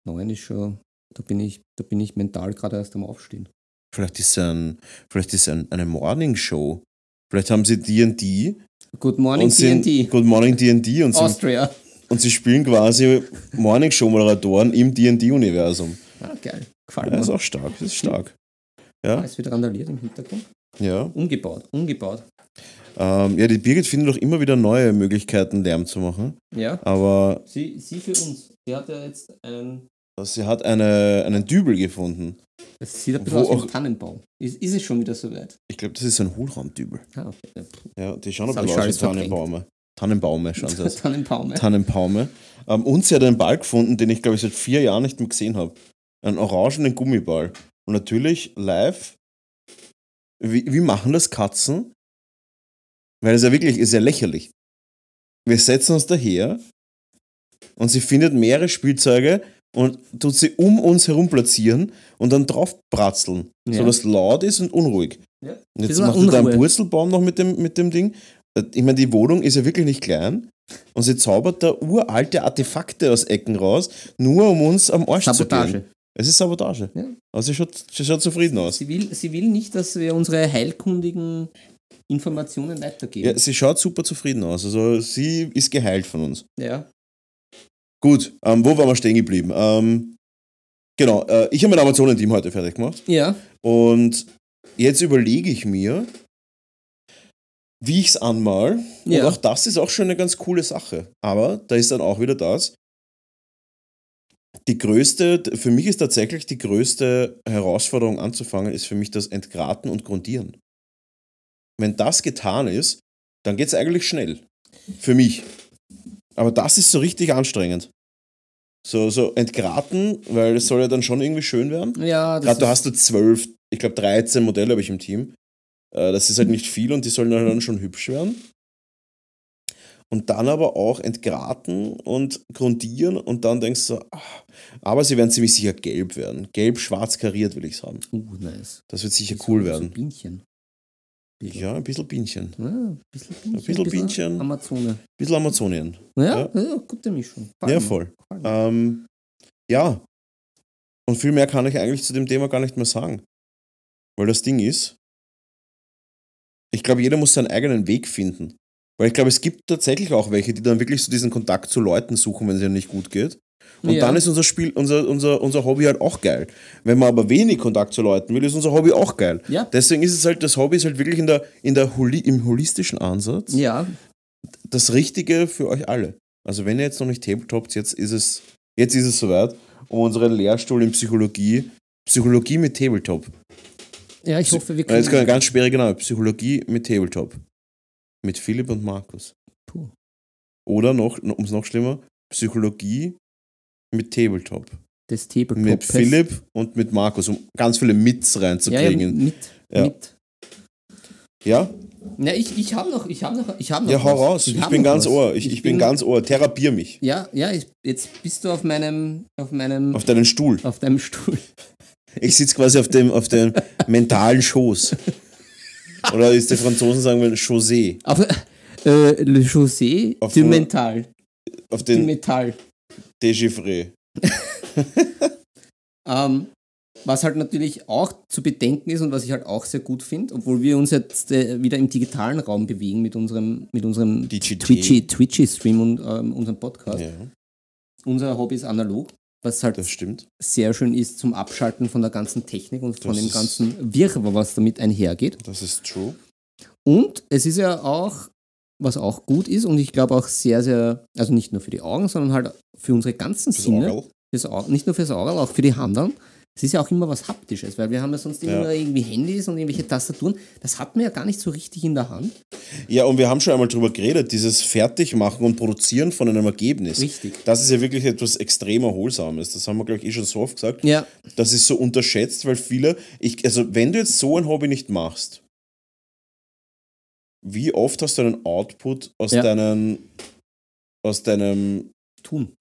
9 ist schon, da bin ich, da bin ich mental gerade erst am Aufstehen. Vielleicht ist es ein, vielleicht ist ein, eine Morning Show. Vielleicht haben sie D&D Good morning, D&D. Good Morning D&D und, sind- Austria. und sie spielen quasi Morning Show Moderatoren im D&D Universum. Ah, geil. Gefällt Ja, mir. ist auch stark, das ist stark. Ja, ist wieder randaliert im Hintergrund. Ja. Umgebaut, umgebaut. Ähm, ja, die Birgit findet doch immer wieder neue Möglichkeiten, Lärm zu machen. Ja, Aber sie, sie für uns. Sie hat ja jetzt einen, sie hat eine, einen Dübel gefunden. das sieht ein bisschen Wo aus wie ein Tannenbaum. Ist, ist es schon wieder soweit? Ich glaube, das ist ein Hohlraumdübel. Ah, okay. Ja, die schauen ein hab bisschen aus wie Tannenbaume. Tannenbaume schauen sie aus. *laughs* Tannenbaum. ja. Tannenbaume. Ähm, und sie hat einen Ball gefunden, den ich glaube ich seit vier Jahren nicht mehr gesehen habe. Einen orangenen Gummiball. Und natürlich live. Wie, wie machen das Katzen? Weil es ja wirklich ist ja lächerlich. Wir setzen uns daher und sie findet mehrere Spielzeuge und tut sie um uns herum platzieren und dann drauf bratzeln, Ja. so dass laut ist und unruhig. Ja. Und jetzt macht sie da einen Unruhe. Purzelbaum noch mit dem, mit dem Ding. Ich meine, die Wohnung ist ja wirklich nicht klein. Und sie zaubert da uralte Artefakte aus Ecken raus, nur um uns am Arsch zu gehen. Es ist Sabotage. Ja. Also sie schaut, sie schaut zufrieden aus. Sie will, sie will nicht, dass wir unsere heilkundigen Informationen weitergeben. Ja, sie schaut super zufrieden aus. Also sie ist geheilt von uns. Ja. Gut, ähm, wo waren wir stehen geblieben? Ähm, genau, äh, ich habe mein Amazonen-Team heute fertig gemacht. Ja. Und jetzt überlege ich mir, wie ich es anmal. Und Ja. auch das ist auch schon eine ganz coole Sache. Aber da ist dann auch wieder das. Die größte, für mich ist tatsächlich die größte Herausforderung anzufangen, ist für mich das Entgraten und Grundieren. Wenn das getan ist, dann geht es eigentlich schnell. Für mich. Aber das ist so richtig anstrengend. So, so entgraten, weil es soll ja dann schon irgendwie schön werden. Ja, das Gerade du hast du zwölf, ich glaube 13 Modelle habe ich im Team. Äh, Das ist halt nicht viel und die sollen dann schon hübsch werden. Und dann aber auch entgraten und grundieren und dann denkst du, ah, aber sie werden ziemlich sicher gelb werden. Gelb-schwarz kariert will ich es haben. Uh, nice. Das wird sicher So- cool So werden. Bienchen. Ja, ein bisschen Bienchen. Ja, ein bisschen Bienchen. Ein bisschen Bienchen. Amazone. Ein bisschen Amazonien. Ja, ja. gute Mischung. Ja, voll. Ähm, ja. Und viel mehr kann ich eigentlich zu dem Thema gar nicht mehr sagen. Weil das Ding ist, ich glaube, jeder muss seinen eigenen Weg finden. Weil ich glaube, es gibt tatsächlich auch welche, die dann wirklich so diesen Kontakt zu Leuten suchen, wenn es ihnen nicht gut geht. Und Ja. dann ist unser Spiel, unser, unser, unser Hobby halt auch geil. Wenn man aber wenig Kontakt zu Leuten will, ist unser Hobby auch geil. Ja. Deswegen ist es halt, das Hobby ist halt wirklich in der, in der Holi, im holistischen Ansatz Ja, das Richtige für euch alle. Also wenn ihr jetzt noch nicht Tabletopt, jetzt ist es, jetzt ist es soweit, um unseren Lehrstuhl in Psychologie, Psychologie mit Tabletop. Ja, ich hoffe, wir Ja, Jetzt können. kommt ganz schwierige Name, Psychologie mit Tabletop. Mit Philipp und Markus. Puh. Oder noch, um es noch schlimmer, Psychologie mit Tabletop. Das Tabletop. Mit Philipp und mit Markus, um ganz viele Mits Ja, ja, reinzukriegen. mit. Ja. mit. Ja, Ja, ich, ich habe noch, ich habe noch, ich habe noch. ja, hau was. raus. Ich, hab bin ganz was. ohr. Ich, ich, bin, ganz ohr. Therapier mich. Ja, ja, ich, jetzt bist du auf meinem, auf meinem, Auf deinen Stuhl. auf deinem Stuhl. Ich sitze quasi auf dem, auf dem *laughs* mentalen Schoß. *laughs* Oder ist die Franzosen sagen wir Chaussee. Auf, äh, Le José Auf du Mental. Auf Du den Metall. Déchiffré. *laughs* Ähm, was halt natürlich auch zu bedenken ist und was ich halt auch sehr gut finde, obwohl wir uns jetzt äh, wieder im digitalen Raum bewegen mit unserem, mit unserem DGT. Twitchy, und ähm, unserem Podcast. Ja, Unser Hobby ist analog, was halt das stimmt. sehr schön ist zum Abschalten von der ganzen Technik und von Das dem ist- ganzen Wirrwarr, was damit einhergeht. Das ist true. Und es ist ja auch, was auch gut ist und ich glaube auch sehr, sehr, also nicht nur für die Augen, sondern halt für unsere ganzen Sinne, Orgel. fürs Auge, nicht nur fürs Auge, auch für die Handeln. Es ist ja auch immer was Haptisches, weil wir haben ja sonst immer Ja. irgendwie Handys und irgendwelche Tastaturen. Das hat man ja gar nicht so richtig in der Hand. Ja, und wir haben schon einmal drüber geredet, dieses Fertigmachen und Produzieren von einem Ergebnis. Richtig. Das ist ja wirklich etwas extrem Erholsames. Das haben wir, glaube ich, eh schon so oft gesagt. Ja, Das ist so unterschätzt, weil viele, ich, also wenn du jetzt so ein Hobby nicht machst, wie oft hast du einen Output aus Ja. deinen, aus deinem, tun.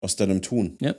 aus deinem Tun? Ja.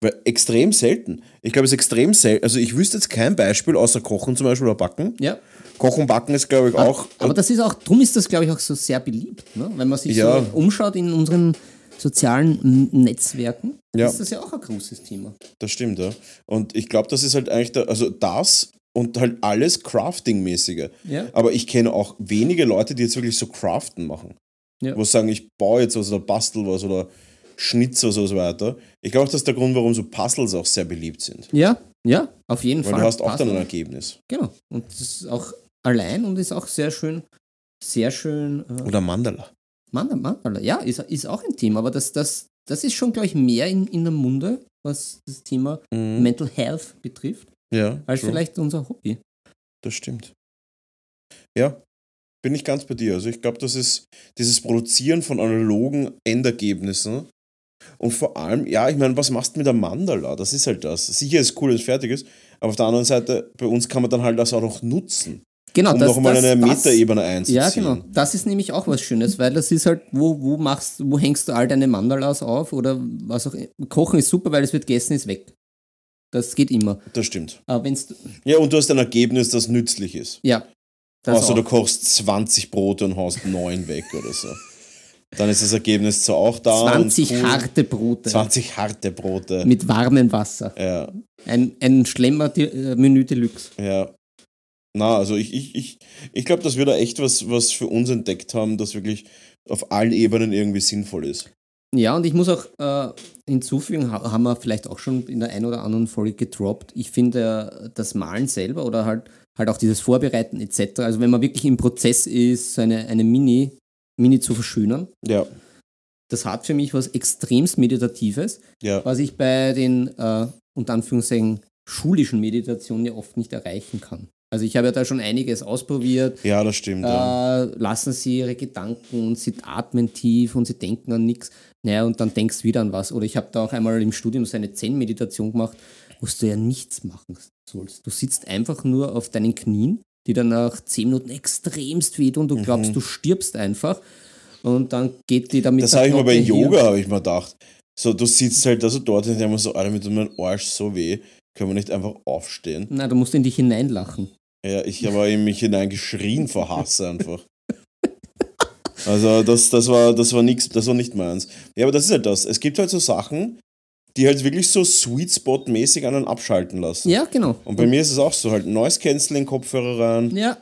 Weil extrem selten. Ich glaube, es ist extrem selten. Also ich wüsste jetzt kein Beispiel außer Kochen zum Beispiel oder Backen. Ja. Kochen, Backen ist, glaube ich, auch. Aber das ist auch, drum ist das, glaube ich, auch so sehr beliebt. Ne? Wenn man sich Ja. so umschaut in unseren sozialen Netzwerken, Ja. ist das ja auch ein großes Thema. Das stimmt, ja. Und ich glaube, das ist halt eigentlich, der, also das und halt alles Crafting-mäßige. Ja. Aber ich kenne auch wenige Leute, die jetzt wirklich so Craften machen. Ja. Wo sie sagen, ich baue jetzt was oder bastel was oder schnitze was und so weiter. Ich glaube, das ist der Grund, warum so Puzzles auch sehr beliebt sind. Ja, ja, auf jeden Weil Fall. du hast auch dann Puzzle. ein Ergebnis. Genau. Und das ist auch allein und ist auch sehr schön, sehr schön. Äh, Oder Mandala. Mandala, Mandala, ja, ist, ist auch ein Thema, aber das, das, das ist schon, glaube ich, mehr in, in der Munde, was das Thema Mhm. Mental Health betrifft, Ja, als true. vielleicht unser Hobby. Das stimmt. Ja, bin ich ganz bei dir. Also ich glaube, das ist dieses Produzieren von analogen Endergebnissen. Und vor allem, ja, ich meine, was machst du mit der Mandala? Das ist halt das. Sicher ist cool, dass es fertig ist, aber auf der anderen Seite, bei uns kann man dann halt das auch noch nutzen, Genau, um das, noch mal das, eine Metaebene einzuziehen. Ja, genau. Das ist nämlich auch was Schönes, weil das ist halt, wo, wo machst wo hängst du all deine Mandalas auf oder was auch immer. Kochen ist super, weil es wird gegessen, ist weg. Das geht immer. Das stimmt. Aber wenn's Ja, und du hast ein Ergebnis, das nützlich ist. ja. Das Außer du auch. kochst 20 Brote und haust neun weg oder so. Dann ist das Ergebnis zwar auch da. 20 und cool. harte Brote 20 harte Brote. mit warmem Wasser. Ja, Ein, ein Schlemmer-Menü Deluxe. Ja. Na, also ich, ich, ich, ich glaube, dass wir da echt was, was für uns entdeckt haben, das wirklich auf allen Ebenen irgendwie sinnvoll ist. Ja, und ich muss auch äh, hinzufügen, ha haben wir vielleicht auch schon in der einen oder anderen Folge gedroppt. Ich finde äh, das Malen selber oder halt, halt auch dieses Vorbereiten etc., also wenn man wirklich im Prozess ist, so eine, eine Mini, Mini zu verschönern, Ja, das hat für mich was extremst Meditatives, ja, was ich bei den, äh, unter Anführungszeichen, schulischen Meditationen ja oft nicht erreichen kann. Also ich habe ja da schon einiges ausprobiert, ja, das stimmt. ja. äh, lassen sie ihre Gedanken und sie atmen tief und sie denken an nichts. Naja, und dann denkst du wieder an was. Oder ich habe da auch einmal im Studium so eine Zen-Meditation gemacht, wo du ja nichts machen sollst. Du sitzt einfach nur auf deinen Knien, die dann nach zehn Minuten extremst wehtun und du glaubst, du stirbst einfach. Und dann geht die damit. Das habe ich mal bei Yoga, habe ich mir gedacht. So, du sitzt halt also dort und denkst so, Alter, mit meinem Arsch so weh, können wir nicht einfach aufstehen? Na, du musst in dich hineinlachen. Ja, ich habe in mich hineingeschrien vor Hass einfach. Also das, das war, das war nix, das war nicht meins. Ja, aber das ist halt das. Es gibt halt so Sachen, die halt wirklich so Sweet Spot-mäßig einen abschalten lassen. Ja, genau. Und bei mir ist es auch so, halt Noise Cancelling, Kopfhörer rein, Ja,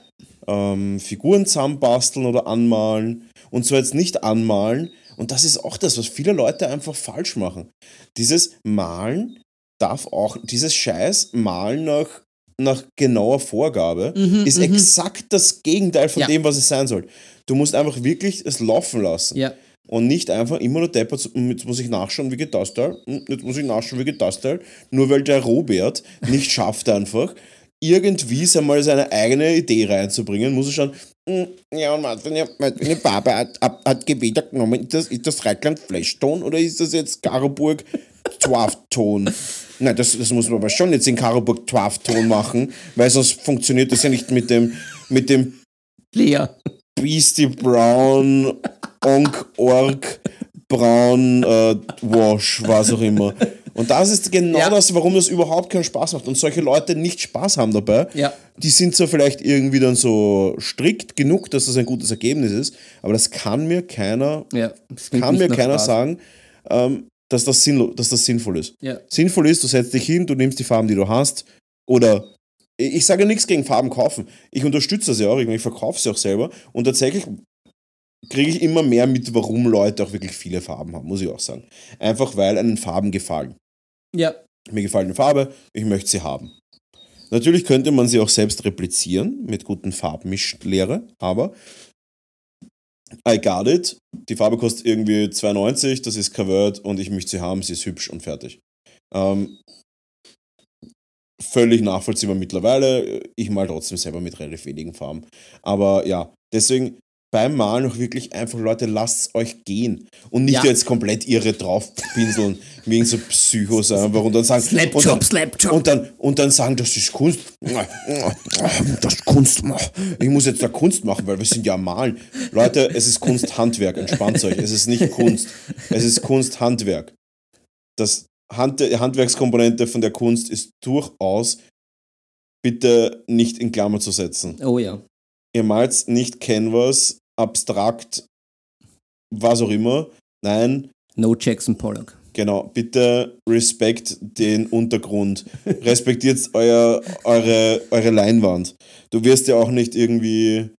ähm, Figuren zusammenbasteln oder anmalen. Und zwar jetzt nicht anmalen. Und das ist auch das, was viele Leute einfach falsch machen. Dieses Malen darf auch, dieses Scheiß Malen nach nach genauer Vorgabe, Mhm, ist mhm. exakt das Gegenteil von Ja. dem, was es sein soll. Du musst einfach wirklich es laufen lassen. Ja. Und nicht einfach immer nur deppert, "Hm, jetzt muss ich nachschauen, wie geht das Teil? Hm, Jetzt muss ich nachschauen, wie geht das Teil? Nur weil der Robert nicht *laughs* schafft einfach, irgendwie einmal seine eigene Idee reinzubringen, muss er schon, "Hm, ja, und Martin, meine Papa hat, hat, hat Gewitter genommen, ist das, ist das Reitland Flashton oder ist das jetzt Karaburg Twafton? Nein, das, das muss man aber schon jetzt in Karaburg Twafton machen, weil sonst funktioniert das ja nicht mit dem, mit dem Lea. Beastie Brown, Onk Ork, Braun, äh, Wash, was auch immer. Und das ist genau Ja. das, warum das überhaupt keinen Spaß macht. Und solche Leute nicht Spaß haben dabei, Ja. die sind zwar vielleicht irgendwie dann so strikt genug, dass das ein gutes Ergebnis ist, aber das kann mir keiner, Ja. kann mir keiner Spaß. sagen, ähm, dass, das dass das sinnvoll ist. Ja. Sinnvoll ist, du setzt dich hin, du nimmst die Farben, die du hast, oder ich ich sage nichts gegen Farben kaufen. Ich unterstütze das ja auch, ich verkaufe sie auch selber und tatsächlich kriege ich immer mehr mit, warum Leute auch wirklich viele Farben haben, muss ich auch sagen. Einfach weil einen Farben gefallen. Ja. Mir gefällt eine Farbe, ich möchte sie haben. Natürlich könnte man sie auch selbst replizieren mit guten Farbmischlehre, aber I got it. Die Farbe kostet irgendwie 2,90, das ist covered und ich möchte sie haben, sie ist hübsch und fertig. Ähm, völlig nachvollziehbar mittlerweile. Ich mal trotzdem selber mit relativ wenigen Farben. Aber ja, deswegen beim Malen auch wirklich einfach, Leute, lasst euch gehen. Und nicht Ja. jetzt komplett irre draufpinseln, *laughs* wegen so Psychos einfach und dann sagen, und dann, Slapjob, Slapjob. und dann, und dann sagen, das ist Kunst. Das ist Kunst. Ich muss jetzt da Kunst machen, weil wir sind ja Malen. Leute, es ist Kunsthandwerk, entspannt euch. Es ist nicht Kunst. Es ist Kunsthandwerk. Das Hand, Handwerkskomponente von der Kunst ist durchaus bitte nicht in Klammer zu setzen. Oh ja. Ihr malt nicht Canvas, abstrakt, was auch immer. Nein, No Jackson Pollock. Genau, bitte respekt den Untergrund. Respektiert *laughs* euer, eure, eure Leinwand. Du wirst ja auch nicht irgendwie.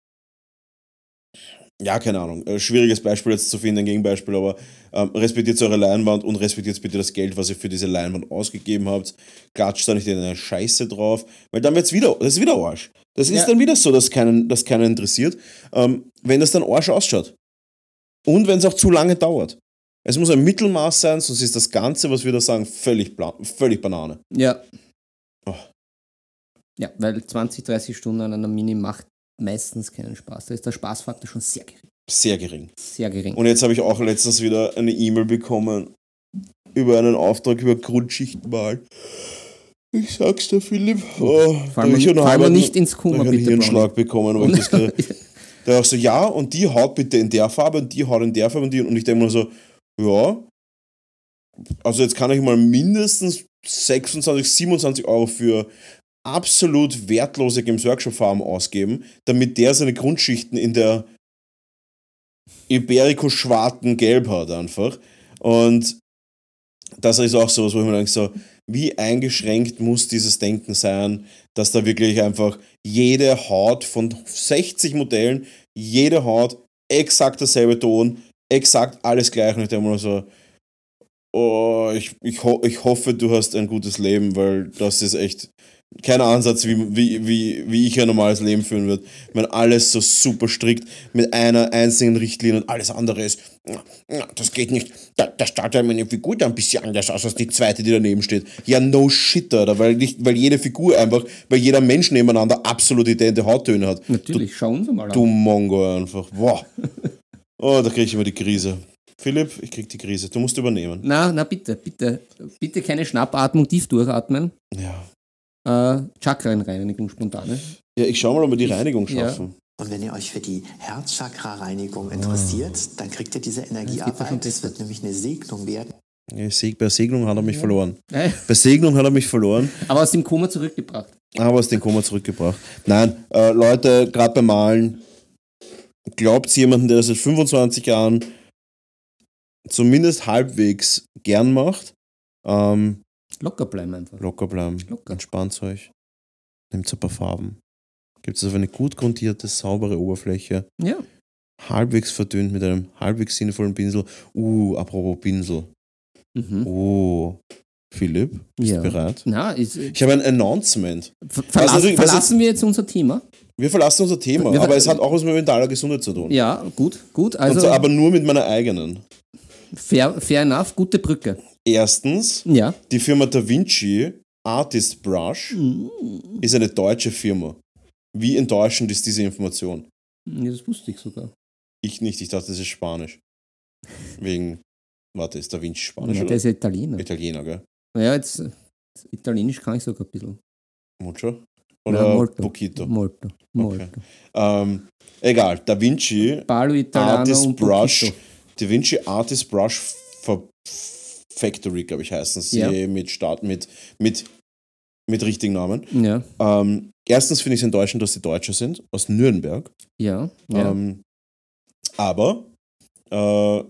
Ja, keine Ahnung. Äh, schwieriges Beispiel jetzt zu finden, ein Gegenbeispiel, aber ähm, respektiert eure Leinwand und respektiert bitte das Geld, was ihr für diese Leinwand ausgegeben habt. Klatscht da nicht in eine Scheiße drauf, weil dann wird's wieder, das ist wieder Arsch. Das ist Ja. dann wieder so, dass keinen, dass keinen interessiert, ähm, wenn das dann Arsch ausschaut. Und wenn es auch zu lange dauert. Es muss ein Mittelmaß sein, sonst ist das Ganze, was wir da sagen, völlig, völlig Banane. Ja. Oh. Ja, weil 20, 30 Stunden an einer Mini macht meistens keinen Spaß. Da ist der Spaßfaktor schon sehr gering. Sehr gering. Sehr gering. Und jetzt habe ich auch letztens wieder eine E-Mail bekommen über einen Auftrag über Grundschichtenmal. Ich sag's dir, Philipp. Oh, da Fallen hab ich wir halben- nicht ins da hab Kummer, ich einen bitte. Hirnschlag bekommen, weil ich das Der auch *laughs* so, ja, und die haut bitte in der Farbe und die haut in der Farbe und die. Und ich denke mir so, ja, also jetzt kann ich mal mindestens 26, 27 Euro für absolut wertlose Games Workshop Farben ausgeben, damit der seine Grundschichten in der Iberico-schwarzen Gelb hat einfach. Und das ist auch so, wo ich mir denke, so, wie eingeschränkt muss dieses Denken sein, dass da wirklich einfach jede Haut von 60 Modellen, jede Haut exakt derselbe Ton, exakt alles gleich. Und ich denke mir so, oh, ich, ich, ho ich hoffe, du hast ein gutes Leben, weil das ist echt kein Ansatz, wie, wie, wie, wie ich ein normales Leben führen würde. Wenn alles so super strikt mit einer einzigen Richtlinie und alles andere ist, das geht nicht. Da, da ja meine Figur da ein bisschen anders aus als die zweite, die daneben steht. Ja, no shit, Alter, weil, nicht, weil jede Figur einfach, weil jeder Mensch nebeneinander absolut idente Hauttöne hat. Natürlich, schau uns mal Du an. Mongo einfach. Wow. Oh, da kriege ich immer die Krise. Philipp, ich krieg die Krise. Du musst übernehmen. Na, na bitte, bitte. Bitte keine Schnappatmung, tief durchatmen. Ja. Äh, Chakrenreinigung spontane. Ja, ich schau mal, ob wir die Reinigung Ja. schaffen. Und wenn ihr euch für die Herzchakra-Reinigung interessiert, dann kriegt ihr diese ja schon Energiearbeit. das. Es wird nämlich eine Segnung werden. Ja, Bei Segnung hat er mich verloren. Äh, Bei Segnung hat er mich verloren, Aber aus dem Koma zurückgebracht. aber aus dem Koma zurückgebracht. Nein, äh, Leute, gerade beim Malen, glaubt jemanden, der das seit 25 Jahren zumindest halbwegs gern macht, ähm, Locker bleiben einfach. locker bleiben, Locker. entspannt euch, nehmt ein paar Farben, gibt es auf eine gut grundierte, saubere Oberfläche, Ja. halbwegs verdünnt mit einem halbwegs sinnvollen Pinsel. Uh, apropos Pinsel. Mhm. Oh, Philipp, bist Ja. du bereit? Na, ist, Ich habe ein Announcement. ver verlassen, verlassen wir jetzt unser Thema? Wir verlassen unser Thema, Wir- aber es hat auch was mit mentaler Gesundheit zu tun. Ja, gut, gut. Also, so, aber nur mit meiner eigenen. fair, fair enough, gute Brücke. Erstens, Ja. die Firma Da Vinci Artist Brush ist eine deutsche Firma. Wie enttäuschend ist diese Information? ja, das wusste ich sogar. Ich nicht, ich dachte, das ist Spanisch. Wegen, warte, ist Da Vinci Spanisch Ja, der ist ja Italiener. Italiener, gell? Ja, jetzt Italienisch kann ich sogar ein bisschen. Mucho? Ja, Oder molto. Poquito? Molto. Molto. Ähm, egal, Da Vinci Palo Italiano Artist Brush. Da Vinci Artist Brush Fa- Factory, glaube ich, heißen sie Ja. mit Start, mit, mit, mit richtigen Namen. Ja, Ähm, erstens finde ich es enttäuschend, dass sie Deutsche sind, aus Nürnberg. ja, ja. Ähm, aber äh,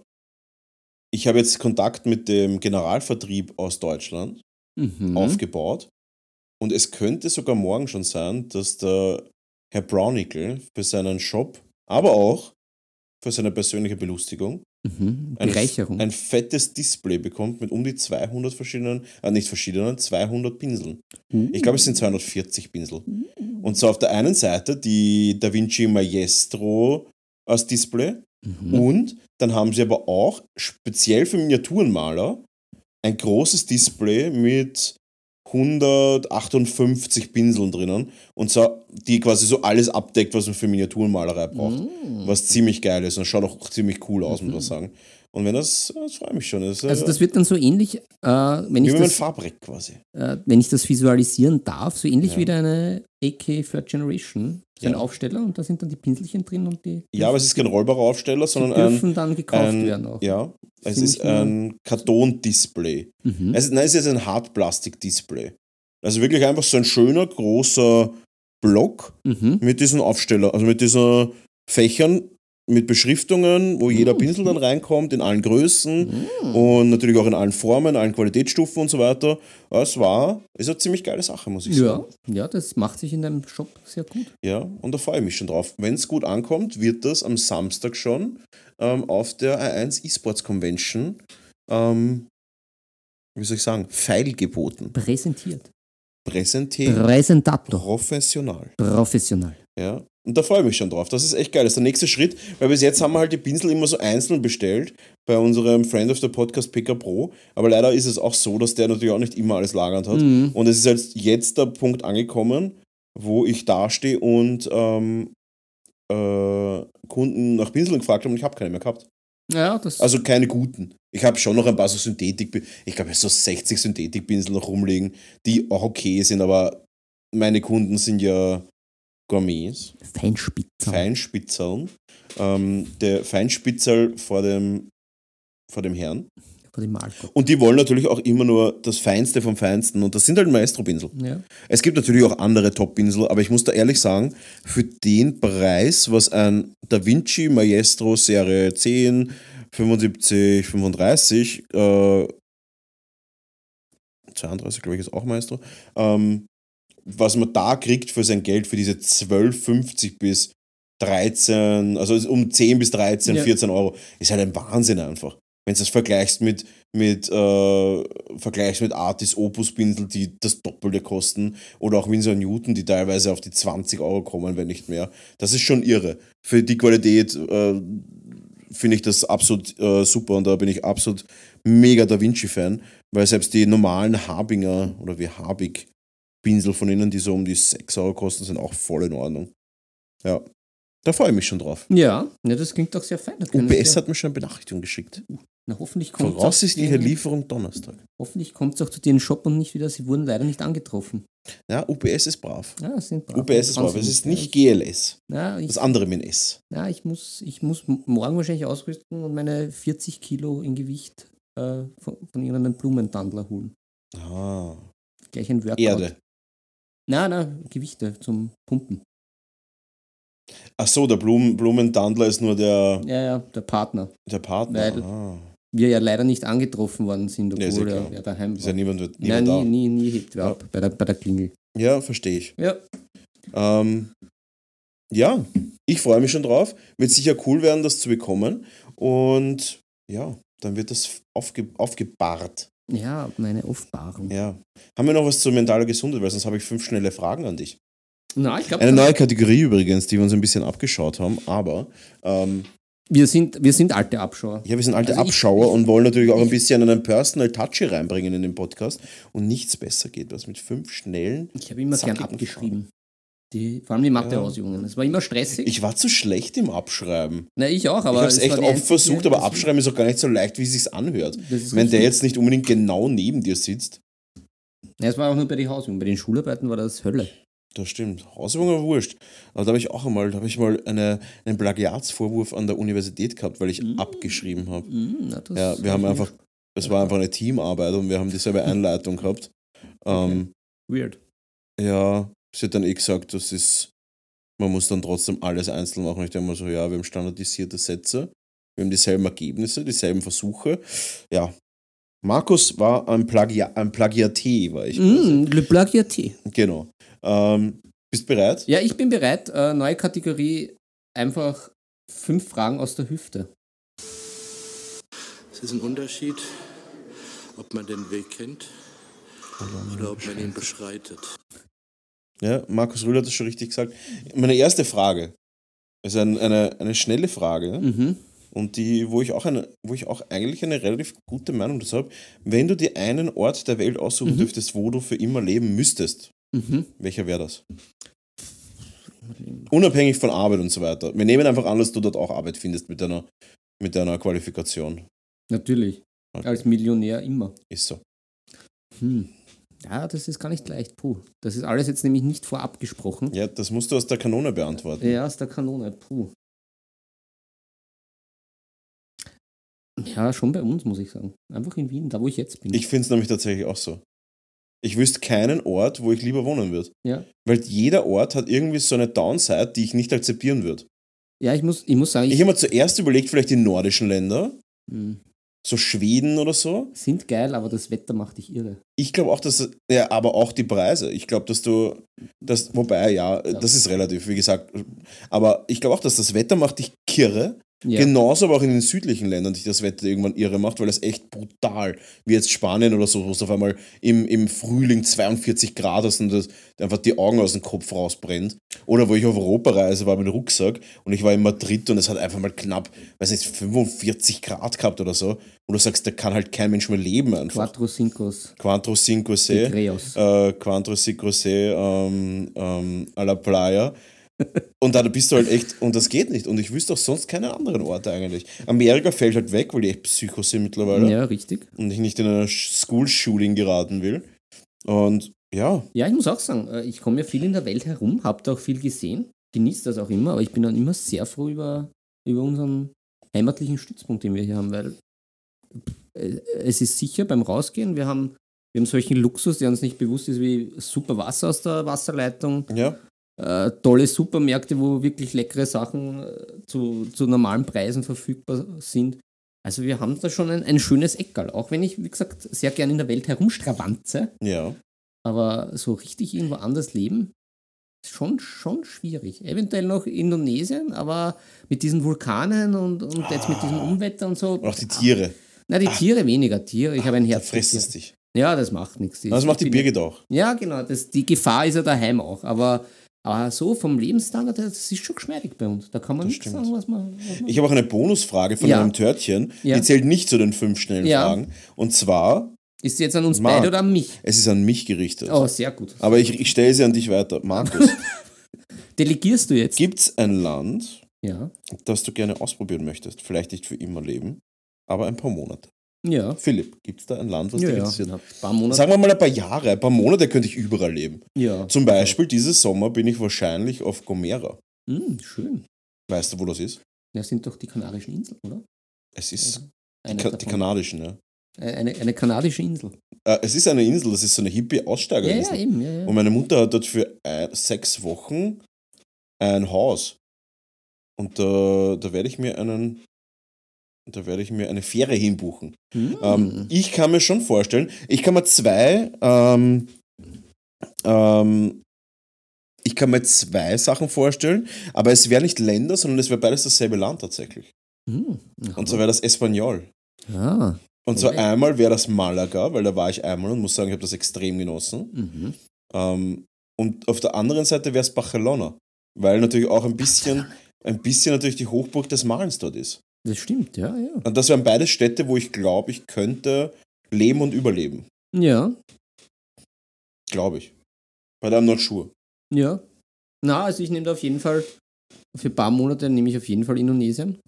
ich habe jetzt Kontakt mit dem Generalvertrieb aus Deutschland mhm. aufgebaut. Und es könnte sogar morgen schon sein, dass der Herr Brownickel für seinen Shop, aber auch für seine persönliche Belustigung Mhm. ein, Bereicherung. ein fettes Display bekommt mit um die 200 verschiedenen, äh, nicht verschiedenen, 200 Pinseln. Ich glaube, es sind 240 Pinsel. Und so auf der einen Seite die DaVinci Maestro als Display Mhm. und dann haben sie aber auch speziell für Miniaturenmaler ein großes Display mit 158 Pinseln drinnen und so, die quasi so alles abdeckt, was man für Miniaturenmalerei braucht. Mhm. Was ziemlich geil ist und schaut auch ziemlich cool aus, muss man sagen. Und wenn das, das freut mich schon. Das, ist, Also äh, das wird dann so ähnlich, äh, wenn, wie ich das, Farbreck quasi. äh, wenn ich das visualisieren darf, so ähnlich Ja. wie eine AK Third Generation, so ein Ja. Aufsteller und da sind dann die Pinselchen drin und die, Ja, aber es ist kein rollbarer Aufsteller, die sondern ein, dürfen dann gekauft ein werden auch. ja, es ist ein Kartondisplay. Mhm. Es ist, nein, es ist ein Hartplastik-Display. Also wirklich einfach so ein schöner, großer Block Mhm. mit diesen Aufsteller, also mit diesen Fächern, mit Beschriftungen, wo jeder Mhm. Pinsel dann reinkommt, in allen Größen und natürlich auch in allen Formen, allen Qualitätsstufen und so weiter. Es war, ist eine ziemlich geile Sache, muss ich sagen. Ja, ja, das macht sich in deinem Shop sehr gut. Ja, und da freue ich mich schon drauf. Wenn es gut ankommt, wird das am Samstag schon ähm, auf der A1 eSports Convention, ähm, wie soll ich sagen, feilgeboten. Präsentiert. Präsentiert. Präsentator. Professional. Professional. Ja. Und da freue ich mich schon drauf. Das ist echt geil. Das ist der nächste Schritt, weil bis jetzt haben wir halt die Pinsel immer so einzeln bestellt bei unserem Friend of the Podcast PK Pro. Aber leider ist es auch so, dass der natürlich auch nicht immer alles lagernd hat. Mhm. Und es ist jetzt, jetzt der Punkt angekommen, wo ich dastehe und ähm, äh, Kunden nach Pinseln gefragt haben und ich habe keine mehr gehabt. Ja, das Also keine guten. Ich habe schon noch ein paar so Synthetik, ich glaube so 60 Synthetikpinsel noch rumliegen, die auch okay sind, aber meine Kunden sind ja Gourmets, Feinspitzer. Feinspitzerl. Ähm, der Feinspitzel vor dem, vor dem Herrn. Von dem Malko. Und die wollen natürlich auch immer nur das Feinste vom Feinsten und das sind halt Maestro-Pinsel. Ja. Es gibt natürlich auch andere Top-Pinsel, aber ich muss da ehrlich sagen, für den Preis, was ein Da Vinci Maestro Serie 10, 75, 35, äh, 32 glaube ich ist auch Maestro, ähm, was man da kriegt für sein Geld, für diese 12,50 bis 13, also um 10 bis 13, Ja. 14 Euro, ist halt ein Wahnsinn einfach. Wenn du das vergleichst mit, mit, äh, vergleichst mit Artis Opus Pinsel, die das Doppelte kosten, oder auch Winsor Newton, die teilweise auf die 20 Euro kommen, wenn nicht mehr. Das ist schon irre. Für die Qualität äh, finde ich das absolut äh, super und da bin ich absolut mega Da Vinci-Fan, weil selbst die normalen Habinger oder wie Habig Pinsel von ihnen, die so um die 6 Euro kosten, sind auch voll in Ordnung. Ja, da freue ich mich schon drauf. Ja, ja, das klingt doch sehr fein. UPS hat mir schon eine Benachrichtigung geschickt. Na, hoffentlich kommt Voraussichtliche Lieferung Donnerstag. Hoffentlich kommt es auch zu dir in den Shop und nicht wieder, sie wurden leider nicht angetroffen. Ja, UPS ist brav. Ja, sind brav. UPS ist brav. Es ist nicht GLS. Ja, ich, Das andere mit S. ja, ich, muss, ich muss morgen wahrscheinlich ausrüsten und meine 40 Kilo in Gewicht äh, von, von irgendeinem Blumentandler holen. Ah. Gleich ein Workout. Erde. Na, na, Gewichte zum Pumpen. Ach so, der Blumen, Blumentandler ist nur der, Ja, ja, der Partner. der Partner. Weil- ah. Wir ja leider nicht angetroffen worden sind, Ja, ja obwohl er wer daheim Ist ja war. niemand, wird- Nein, niemand nie, nie, nie hebt wer Ja. ab bei der, bei der Klingel. Ja, verstehe ich. Ja, Ähm, ja, ich freue mich schon drauf. Wird sicher cool werden, das zu bekommen. Und ja, dann wird das aufge, aufgebahrt. Ja, meine Offbarung. Ja. Haben wir noch was zur mentaler Gesundheit? Weil sonst habe ich fünf schnelle Fragen an dich. Na, ich glaube, Eine neue Kategorie übrigens, die wir uns ein bisschen abgeschaut haben, aber ähm, wir, sind, wir sind alte Abschauer. ja, wir sind alte Also ich- Abschauer ich- und wollen natürlich auch ein bisschen einen Personal Touch hier reinbringen in den Podcast. Und nichts besser geht, was mit fünf schnellen. Ich habe immer gern abgeschrieben. Die, vor allem die Mathe-Hausjungen. Es war immer stressig. Ich war zu schlecht im Abschreiben. Na, ich auch, Ich aber. habe es echt oft versucht, aber Abschreiben ist auch gar nicht so leicht, wie es sich anhört. Wenn der jetzt nicht unbedingt genau neben dir sitzt, Ja, es war auch nur bei den Hausjungen. Bei den Schularbeiten war das Hölle. Das stimmt. Hausübung war wurscht. Aber da habe ich auch einmal, da habe ich mal eine, einen Plagiatsvorwurf an der Universität gehabt, weil ich abgeschrieben habe. Das Ja, wir haben einfach, es war einfach eine Teamarbeit und wir haben dieselbe *laughs* Einleitung gehabt. Ähm, Weird. ja, sie hat dann eh gesagt, das ist, man muss dann trotzdem alles einzeln machen. Ich denke mal so, ja, wir haben standardisierte Sätze, wir haben dieselben Ergebnisse, dieselben Versuche. Ja. Markus war ein, Plagia ein Plagiaté, war ich. Mm, Le Plagiaté. Genau. Ähm, bist bereit? Ja, ich bin bereit. Äh, neue Kategorie: einfach fünf Fragen aus der Hüfte. Es ist ein Unterschied, ob man den Weg kennt oder ob man ihn beschreitet. Ja, Markus Rühl hat das schon richtig gesagt. Meine erste Frage ist ein, eine, eine schnelle Frage. Mhm. Und die, wo ich auch eine, wo ich auch eigentlich eine relativ gute Meinung dazu habe, wenn du dir einen Ort der Welt aussuchen dürftest, wo du für immer leben müsstest, Mhm. welcher wäre das? Unabhängig von Arbeit und so weiter. Wir nehmen einfach an, dass du dort auch Arbeit findest mit deiner, mit deiner Qualifikation. Natürlich. Okay. Als Millionär immer. Ist so. Hm. Ja, das ist gar nicht leicht. Puh. Das ist alles jetzt nämlich nicht vorab gesprochen. Ja, das musst du aus der Kanone beantworten. Ja, aus der Kanone. Puh. Ja, schon bei uns, muss ich sagen. Einfach in Wien, da wo ich jetzt bin. Ich finde es nämlich tatsächlich auch so. Ich wüsste keinen Ort, wo ich lieber wohnen würde. ja. Weil jeder Ort hat irgendwie so eine Downside, die ich nicht akzeptieren würde. ja, ich muss, ich muss sagen, Ich ich, habe mir zuerst überlegt, vielleicht die nordischen Länder, Hm. so Schweden oder so. sind geil, aber das Wetter macht dich irre. Ich glaube auch, dass, ja, aber auch die Preise. Ich glaube, dass du, das, wobei, ja, das ist relativ, wie gesagt. Aber ich glaube auch, dass das Wetter macht dich kirre. Ja. Genauso aber auch in den südlichen Ländern dich das Wetter irgendwann irre macht, weil es echt brutal, wie jetzt Spanien oder so, wo es auf einmal im, im Frühling 42 Grad hast und das einfach die Augen aus dem Kopf rausbrennt. Oder wo ich auf Europareise war mit dem Rucksack und ich war in Madrid und es hat einfach mal knapp, weiß nicht, 45 Grad gehabt oder so. Und du sagst, da kann halt kein Mensch mehr leben einfach. Quattro Cincos. Quattro Cinco Se, äh, Quattro Cinco Se ähm, ähm, a la Playa. Und da bist du halt echt, und das geht nicht. Und ich wüsste auch sonst keine anderen Orte eigentlich. Amerika fällt halt weg, weil die echt Psycho sind mittlerweile. Ja, richtig. Und ich nicht in einer School-Shooting geraten will. Und ja, Ja, ich muss auch sagen, äh, ich komme ja viel in der Welt herum, habe da auch viel gesehen, genieße das auch immer, aber ich bin dann immer sehr froh über, über unseren heimatlichen Stützpunkt, den wir hier haben, weil äh, es ist sicher beim Rausgehen, wir haben, wir haben solchen Luxus, der uns nicht bewusst ist, wie super Wasser aus der Wasserleitung, ja, äh, tolle Supermärkte, wo wirklich leckere Sachen äh, zu, zu normalen Preisen verfügbar sind. Also wir haben da schon ein, ein schönes Eckerl, auch wenn ich, wie gesagt, sehr gerne in der Welt herumstravanze. ja. Aber so richtig irgendwo anders leben, ist schon, schon schwierig. Eventuell noch Indonesien, aber mit diesen Vulkanen und, und jetzt mit diesem Unwetter und so. Und auch die Tiere. Na, die Tiere weniger Tiere. Ich habe ein Herz. frisst es dich. Ja, das macht nichts. Das macht die Birgit auch. Ja, genau. Das, die Gefahr ist ja daheim auch. Aber, aber so vom Lebensstandard, her, das ist schon geschmeidig bei uns. Da kann man Das nicht stimmt. sagen, was man. Was man Ich habe auch eine Bonusfrage von Ja. einem Törtchen. Ja. Die zählt nicht zu den fünf schnellen Ja. Fragen. Und zwar, ist sie jetzt an uns Marc. beide oder an mich? es ist an mich gerichtet. Oh, sehr gut. Aber ich, ich stelle sie an dich weiter. Markus, *laughs* Delegierst du jetzt? gibt es ein Land, Ja. das du gerne ausprobieren möchtest? Vielleicht nicht für immer leben, aber ein paar Monate. Ja. Philipp, gibt es da ein Land, was Ja, dich ja. interessiert? Ein paar Monate. Sagen wir mal ein paar Jahre, ein paar Monate könnte ich überall leben. ja. Zum Beispiel dieses Sommer bin ich wahrscheinlich auf Gomera. Hm, schön. Weißt du, wo das ist? Das sind doch die Kanarischen Inseln, oder? Es ist die, Ka die kanadischen, ja. eine, eine kanadische Insel. Äh, es ist eine Insel, das ist so eine hippie Ja, ja, Aussteigerinsel. eben. Ja, ja. Und meine Mutter hat dort für ein, sechs Wochen ein Haus. Und da, da werde ich mir einen, da werde ich mir eine Fähre hinbuchen. Hm. Ähm, ich kann mir schon vorstellen, ich kann mir zwei, ähm, ähm, ich kann mir zwei Sachen vorstellen, aber es wäre nicht Länder, sondern es wäre beides dasselbe Land tatsächlich. Hm. Und so wäre das Espanol. Ah, Und zwar Okay. einmal wäre das Malaga, weil da war ich einmal und muss sagen, ich habe das extrem genossen. Mhm. Ähm, und auf der anderen Seite wäre es Barcelona, weil natürlich auch ein bisschen, ein bisschen natürlich die Hochburg des Malens dort ist. Das stimmt, ja, ja. Und das wären beide Städte, wo ich glaube, ich könnte leben und überleben. Ja, Glaube ich. But I'm not sure. ja. Na, also ich nehme da auf jeden Fall, für ein paar Monate nehme ich auf jeden Fall Indonesien.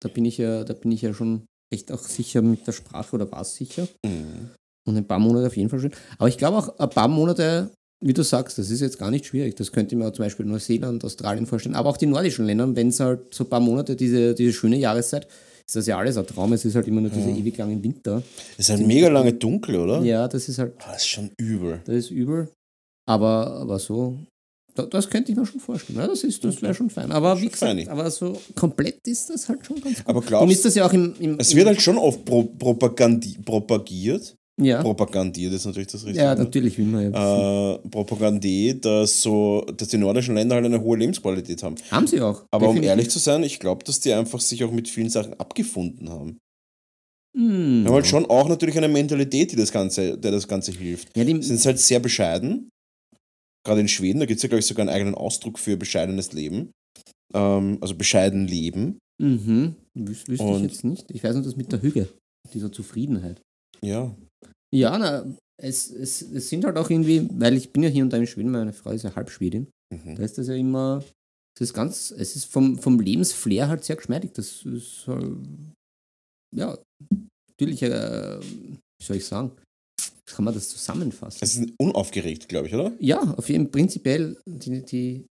Da bin ich ja, da bin ich ja schon recht auch sicher mit der Sprache oder war es sicher. Mhm. Und ein paar Monate auf jeden Fall schön. Aber ich glaube auch ein paar Monate, wie du sagst, das ist jetzt gar nicht schwierig. Das könnte ich mir zum Beispiel Neuseeland, Australien vorstellen. Aber auch die nordischen Länder, wenn es halt so ein paar Monate, diese, diese schöne Jahreszeit, ist das ja alles ein Traum. Es ist halt immer nur dieser ewig lange Winter. Es ist halt mega lange dunkel, oder? Ja, das ist halt, Ah, Das ist schon übel. das ist übel. Aber, aber so, da, das könnte ich mir schon vorstellen. Ja, das ist, das wäre schon fein. Aber wie gesagt, feini. aber so komplett ist das halt schon ganz gut. Aber glaubst ist das ja auch im, im es im, wird halt schon oft pro propagiert. Ja, Propagandiert ist natürlich das richtige. ja, Wort. natürlich will man ja. Äh, Propagandie, dass, so, dass die nordischen Länder halt eine hohe Lebensqualität haben. Haben sie auch. Aber um definitiv. ehrlich zu sein, ich glaube, dass die einfach sich auch mit vielen Sachen abgefunden haben. Hm. Die haben halt schon auch natürlich eine Mentalität, die das Ganze, der das Ganze hilft. Ja, die, Sie sind halt sehr bescheiden. Gerade in Schweden, da gibt es ja, glaube ich, sogar einen eigenen Ausdruck für bescheidenes Leben. Ähm, also bescheiden leben. Mhm. Wüs wüsste ich Und- jetzt nicht. Ich weiß nur das mit der Hüge, dieser Zufriedenheit. Ja. Ja, na, es, es, es sind halt auch irgendwie, weil ich bin ja hier und da in Schweden, meine Frau ist ja halb Schwedin, Mhm. da ist das ja immer, es ist ganz, es ist vom, vom Lebensflair halt sehr geschmeidig. Das ist halt, ja, natürlich, äh, wie soll ich sagen, kann man das zusammenfassen? Es ist unaufgeregt, glaube ich, oder? Ja, auf jeden prinzipiell die, die,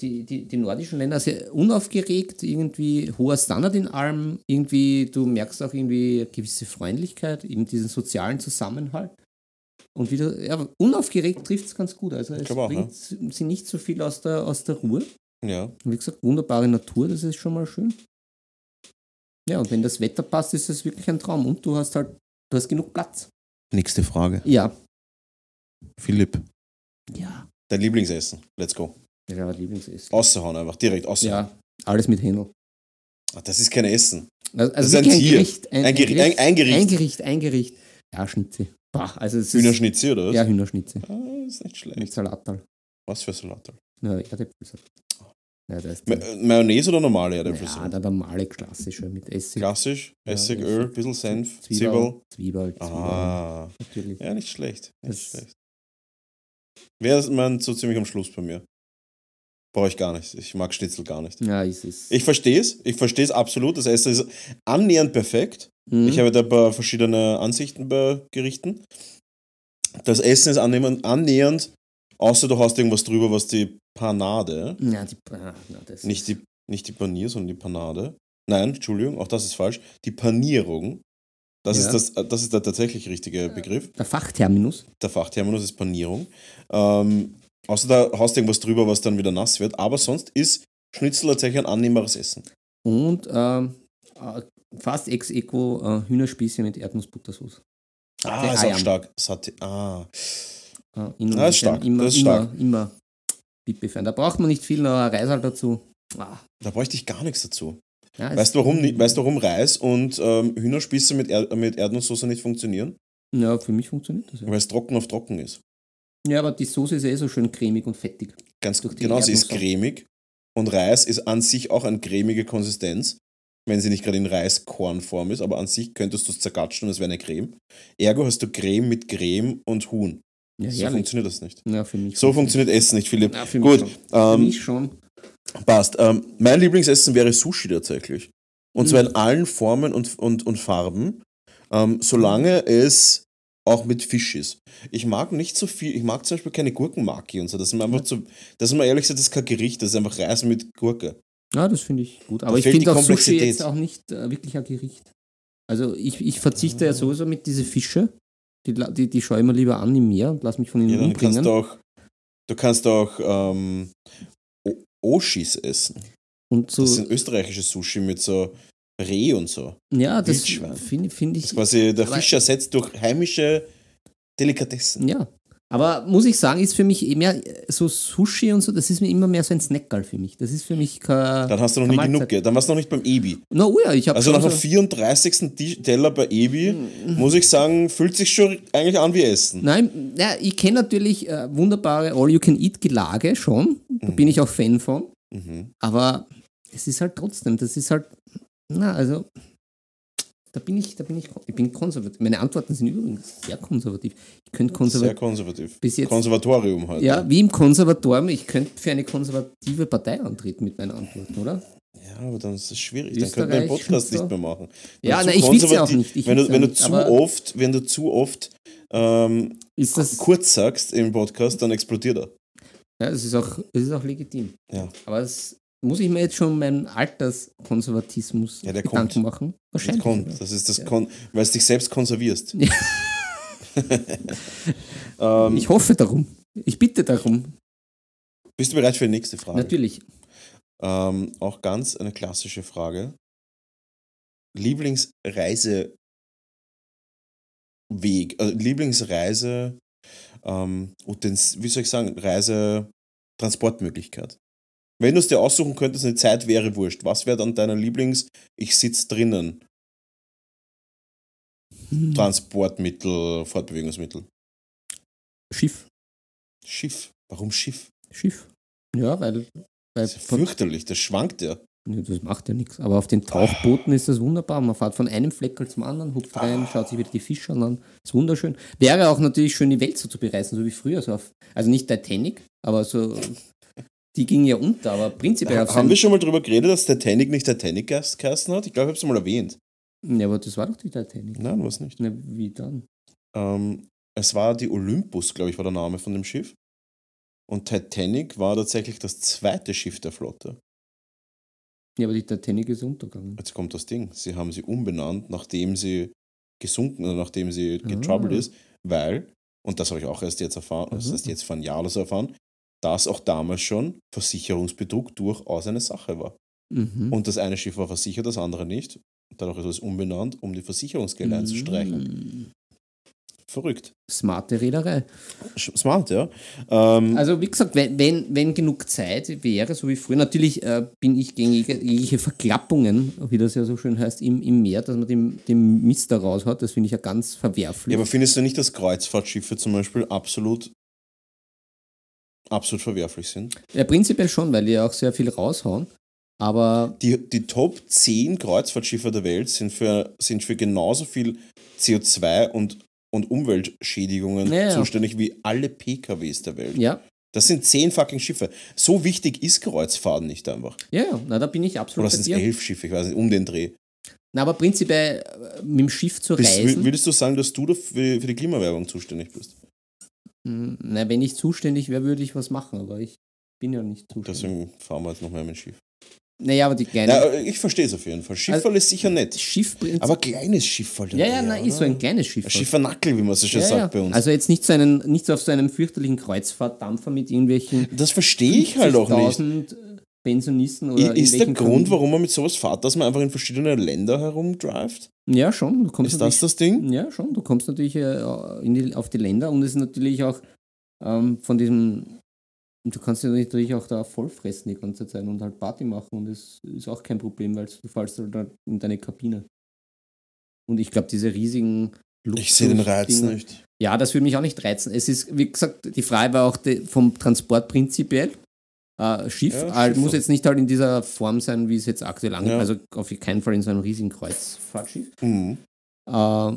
die, die, die nordischen Länder sehr unaufgeregt, irgendwie hoher Standard in allem, irgendwie, du merkst auch irgendwie eine gewisse Freundlichkeit, eben diesen sozialen Zusammenhalt. Und wieder, ja, unaufgeregt trifft es ganz gut. Also es glaube auch, bringt sie nicht so viel aus der, aus der Ruhe. Ja. Und wie gesagt, wunderbare Natur, das ist schon mal schön. Ja, und wenn das Wetter passt, ist es wirklich ein Traum. Und du hast halt, du hast genug Platz. Nächste Frage. Ja. Philipp, Ja. dein Lieblingsessen. Let's go. Ja, Lieblingsessen. Außerhauen einfach, direkt außerhauen. Ja, alles mit Händel. Ah, Das ist kein Essen. Also, Das ist ein Tier. Gericht. Ein, Ein Geri- ein- ein Gericht. Ein Gericht, ein Gericht. Ja, Schnitze. Bah, also es ist, Hühnerschnitzel, oder was? Ja, Hühnerschnitze. Ah, ist nicht schlecht. Mit Salat. Was für Salat? Ja, Erdäpfelsalat. Ja, Ma Mayonnaise oder normale ja, Erdäpfelsalat? der normale klassische mit Essig. Klassisch, Ja, Essig, Essig. Öl, bisschen Senf, Zwiebel. Zwiebel. Zwiebel. Ah, Natürlich. ja, nicht schlecht. Nicht Das- schlecht. Wäre man so ziemlich am Schluss bei mir. Brauche ich gar nicht. Ich mag Schnitzel gar nicht. Ja, ist es. Ich verstehe es. Ich verstehe es absolut. Das Essen ist annähernd perfekt. Mhm. Ich habe da ein paar verschiedene Ansichten bei Gerichten. Das Essen ist annähernd, annähernd außer du hast irgendwas drüber, was die Panade, ja, die, na, das nicht die, nicht die Panier, sondern die Panade. Nein, Entschuldigung, auch das ist falsch. Die Panierung. Das, Ja. ist, das, das ist der tatsächlich richtige Begriff. Der Fachterminus. Der Fachterminus ist Panierung. Ähm, außer da hast du irgendwas drüber, was dann wieder nass wird. Aber sonst ist Schnitzel tatsächlich ein annehmbares Essen. Und ähm, äh, fast ex equo äh, Hühnerspieße mit Erdnussbuttersauce. Ah, ist auch stark. Sati ah. Äh, Ah, Indonesien, ist stark, Immer, das ist immer, stark. immer Pipi-Fan. Da braucht man nicht viel, noch ein Reis halt dazu. Ah, Da bräuchte ich gar nichts dazu. ja, Weißt du, warum, nicht- weißt du, warum Reis und ähm, Hühnerspieße mit, er mit Erdnusssoße nicht funktionieren? Ja, für mich funktioniert das ja. Weil es trocken auf trocken ist. Ja, aber die Soße ist eh so schön cremig und fettig. Ganz Durch die genau, sie ist cremig. Und Reis ist an sich auch eine cremige Konsistenz, wenn sie nicht gerade in Reiskornform ist, aber an sich könntest du es zergatschen und es wäre eine Creme. Ergo hast du Creme mit Creme und Huhn. Ja, so herrlich. funktioniert das nicht. Ja, für mich So funktioniert Essen nicht, Philipp. Ja, für mich Gut, schon. Für ähm, mich schon. passt. Ähm, mein Lieblingsessen wäre Sushi tatsächlich. Und Mhm. zwar in allen Formen und, und, und Farben, ähm, solange es auch mit Fisch ist. Ich mag nicht so viel, ich mag zum Beispiel keine Gurkenmaki und so. Das ist mir einfach zu, das ist mir ehrlich gesagt, das ist kein Gericht, das ist einfach Reis mit Gurke. Ja, das finde ich gut. Aber Da ich finde auch Sushi jetzt auch nicht äh, wirklich ein Gericht. Also ich, ich verzichte Ah. ja sowieso mit diese Fische. Die, die, die schaue ich mir lieber an im Meer und lass mich von ihnen Ja, dann kannst umbringen. du auch, du kannst auch ähm, Oshis essen. und so, Das sind österreichische Sushi mit so Reh und so. ja, das finde find Das ich. ist quasi der Fisch ersetzt durch heimische Delikatessen. Ja, Aber muss ich sagen, ist für mich eh mehr so Sushi und so, das ist mir immer mehr so ein Snackerl für mich. Das ist für mich kein. Dann hast du noch nie genug. Geld. Dann warst du noch nicht beim Ebi. Na oh ja, ich habe Also nach dem so, 34. Ti- Teller bei Ebi, muss ich sagen, fühlt sich schon eigentlich an wie Essen. Nein, ja, ich kenne natürlich äh, wunderbare All-You-Can-Eat-Gelage schon. Da bin ich auch Fan von. Mhm. Aber es ist halt trotzdem, das ist halt, na, also, da bin ich, da bin ich, ich bin konservativ. Meine Antworten sind übrigens sehr konservativ. Ich könnte Sehr konservativ, konservativ. bis jetzt, Konservatorium halt. ja, wie im Konservatorium, ich könnte für eine konservative Partei antreten mit meinen Antworten, oder? Ja, aber dann ist es schwierig. Dann könnte man den Podcast so. nicht mehr machen. Wenn Ja, zu ich will's ja auch konservativ- nicht, ich wenn du, wenn du nicht, zu oft, wenn du zu oft ähm, kurz sagst im Podcast, dann explodiert er. ja, das ist auch, das ist auch legitim. Ja. Aber das muss ich mir jetzt schon meinen Alterskonservatismus Ja, der Gedanken kommt. machen? Das Wahrscheinlich. kommt. oder? Das ist das Ja. Kon weil es dich selbst konservierst. Ähm, *laughs* *laughs* Ich hoffe darum. Ich bitte darum. bist du bereit für die nächste Frage? Natürlich. Ähm, auch ganz eine klassische Frage. Lieblingsreiseweg, also Lieblingsreise, ähm, wie soll ich sagen, Reisetransportmöglichkeit. Wenn du es dir aussuchen könntest, eine Zeit wäre wurscht. Was wäre dann deine Lieblings, ich sitze drinnen, Hm. Transportmittel, Fortbewegungsmittel? Schiff. Schiff. Warum Schiff? Schiff. Ja, weil. weil Das ist ja fürchterlich, das schwankt ja. Nee, das macht ja nichts. Aber auf den Tauchbooten ist das wunderbar. Man fährt von einem Fleckerl zum anderen, hupft rein, schaut sich wieder die Fische an. Ist wunderschön. Wäre auch natürlich schön, die Welt so zu bereisen, so wie früher. So auf, also nicht Titanic, aber so. Die ging ja unter, aber prinzipiell auf Haben wir schon mal drüber geredet, dass Titanic nicht Titanic geheißen hat? Ich glaube, ich habe es mal erwähnt. Ja, aber das war doch die Titanic. Nein, was nicht. Na, wie dann? Ähm, es war die Olympus, glaube ich, war der Name von dem Schiff. Und Titanic war tatsächlich das zweite Schiff der Flotte. Ja, aber die Titanic ist untergegangen. Jetzt kommt das Ding. Sie haben sie umbenannt, nachdem sie gesunken oder nachdem sie getroubled Ah. ist, weil, und das habe ich auch erst jetzt erfahren, das Mhm. heißt jetzt vor einem Jahr oder so erfahren, dass auch damals schon Versicherungsbetrug durchaus eine Sache war. Mhm. Und das eine Schiff war versichert, das andere nicht. Dadurch ist es umbenannt, um die Versicherungsgelder einzustreichen. Mhm. Verrückt. Smarte Reederei. Smart, ja. Ähm, Also wie gesagt, wenn, wenn, wenn genug Zeit wäre, so wie früher, natürlich äh, bin ich gegen jegliche Verklappungen, wie das ja so schön heißt, im, im Meer, dass man den, den Mist da raushaut, das finde ich ja ganz verwerflich. ja, aber findest du nicht, dass Kreuzfahrtschiffe zum Beispiel absolut, absolut verwerflich sind? Ja, prinzipiell schon, weil die auch sehr viel raushauen. Aber Die, die Top 10 Kreuzfahrtschiffe der Welt sind für, sind für genauso viel CO2 und, und Umweltschädigungen Ja, ja. zuständig wie alle PKWs der Welt. ja, Das sind 10 fucking Schiffe. So wichtig ist Kreuzfahren nicht einfach. ja, ja, na, da bin ich absolut Oder sind es elf Schiffe, ich weiß nicht, um den Dreh. Na, aber prinzipiell äh, mit dem Schiff zu Bist, reisen, würdest du sagen, dass du dafür, für die Klimawerbung zuständig bist? Na, wenn ich zuständig wäre, würde ich was machen, aber ich bin ja nicht zuständig. Deswegen fahren wir jetzt noch mehr mit dem Schiff. Naja, aber die kleine Ja, ich verstehe es auf jeden Fall. Schifferl ist sicher nett. Schiff Aber kleines Schifferl. Ja, ja, nein, ist so ein kleines Schiff. Ein Schiffernackel, wie man so schön ja, sagt ja. bei uns. Also jetzt nicht so, einen, nicht so auf so einem fürchterlichen Kreuzfahrtdampfer mit irgendwelchen das verstehe ich halt auch nicht. 50.000 Pensionisten oder Ist der irgendwelchen Grund, warum man mit sowas fährt, dass man einfach in verschiedene Länder herumdrivet? Ja, schon. Du kommst Ist das das Ding? Ja, schon. Du kommst natürlich äh, die, auf die Länder und es ist natürlich auch ähm, von diesem. Du kannst dich natürlich auch da vollfressen die ganze Zeit und halt Party machen und das ist auch kein Problem, weil du fallst halt dann in deine Kabine. Und ich glaube, diese riesigen Ich sehe den Reiz Luxusdinger- nicht. Ja, das würde mich auch nicht reizen. Es ist, wie gesagt, die Frage war auch die, vom Transport prinzipiell. Äh, Schiff Ja, Schiff muss jetzt nicht halt in dieser Form sein, wie es jetzt aktuell angeht. Ja. Also auf keinen Fall in so einem riesigen Kreuzfahrtschiff. Mhm. Äh,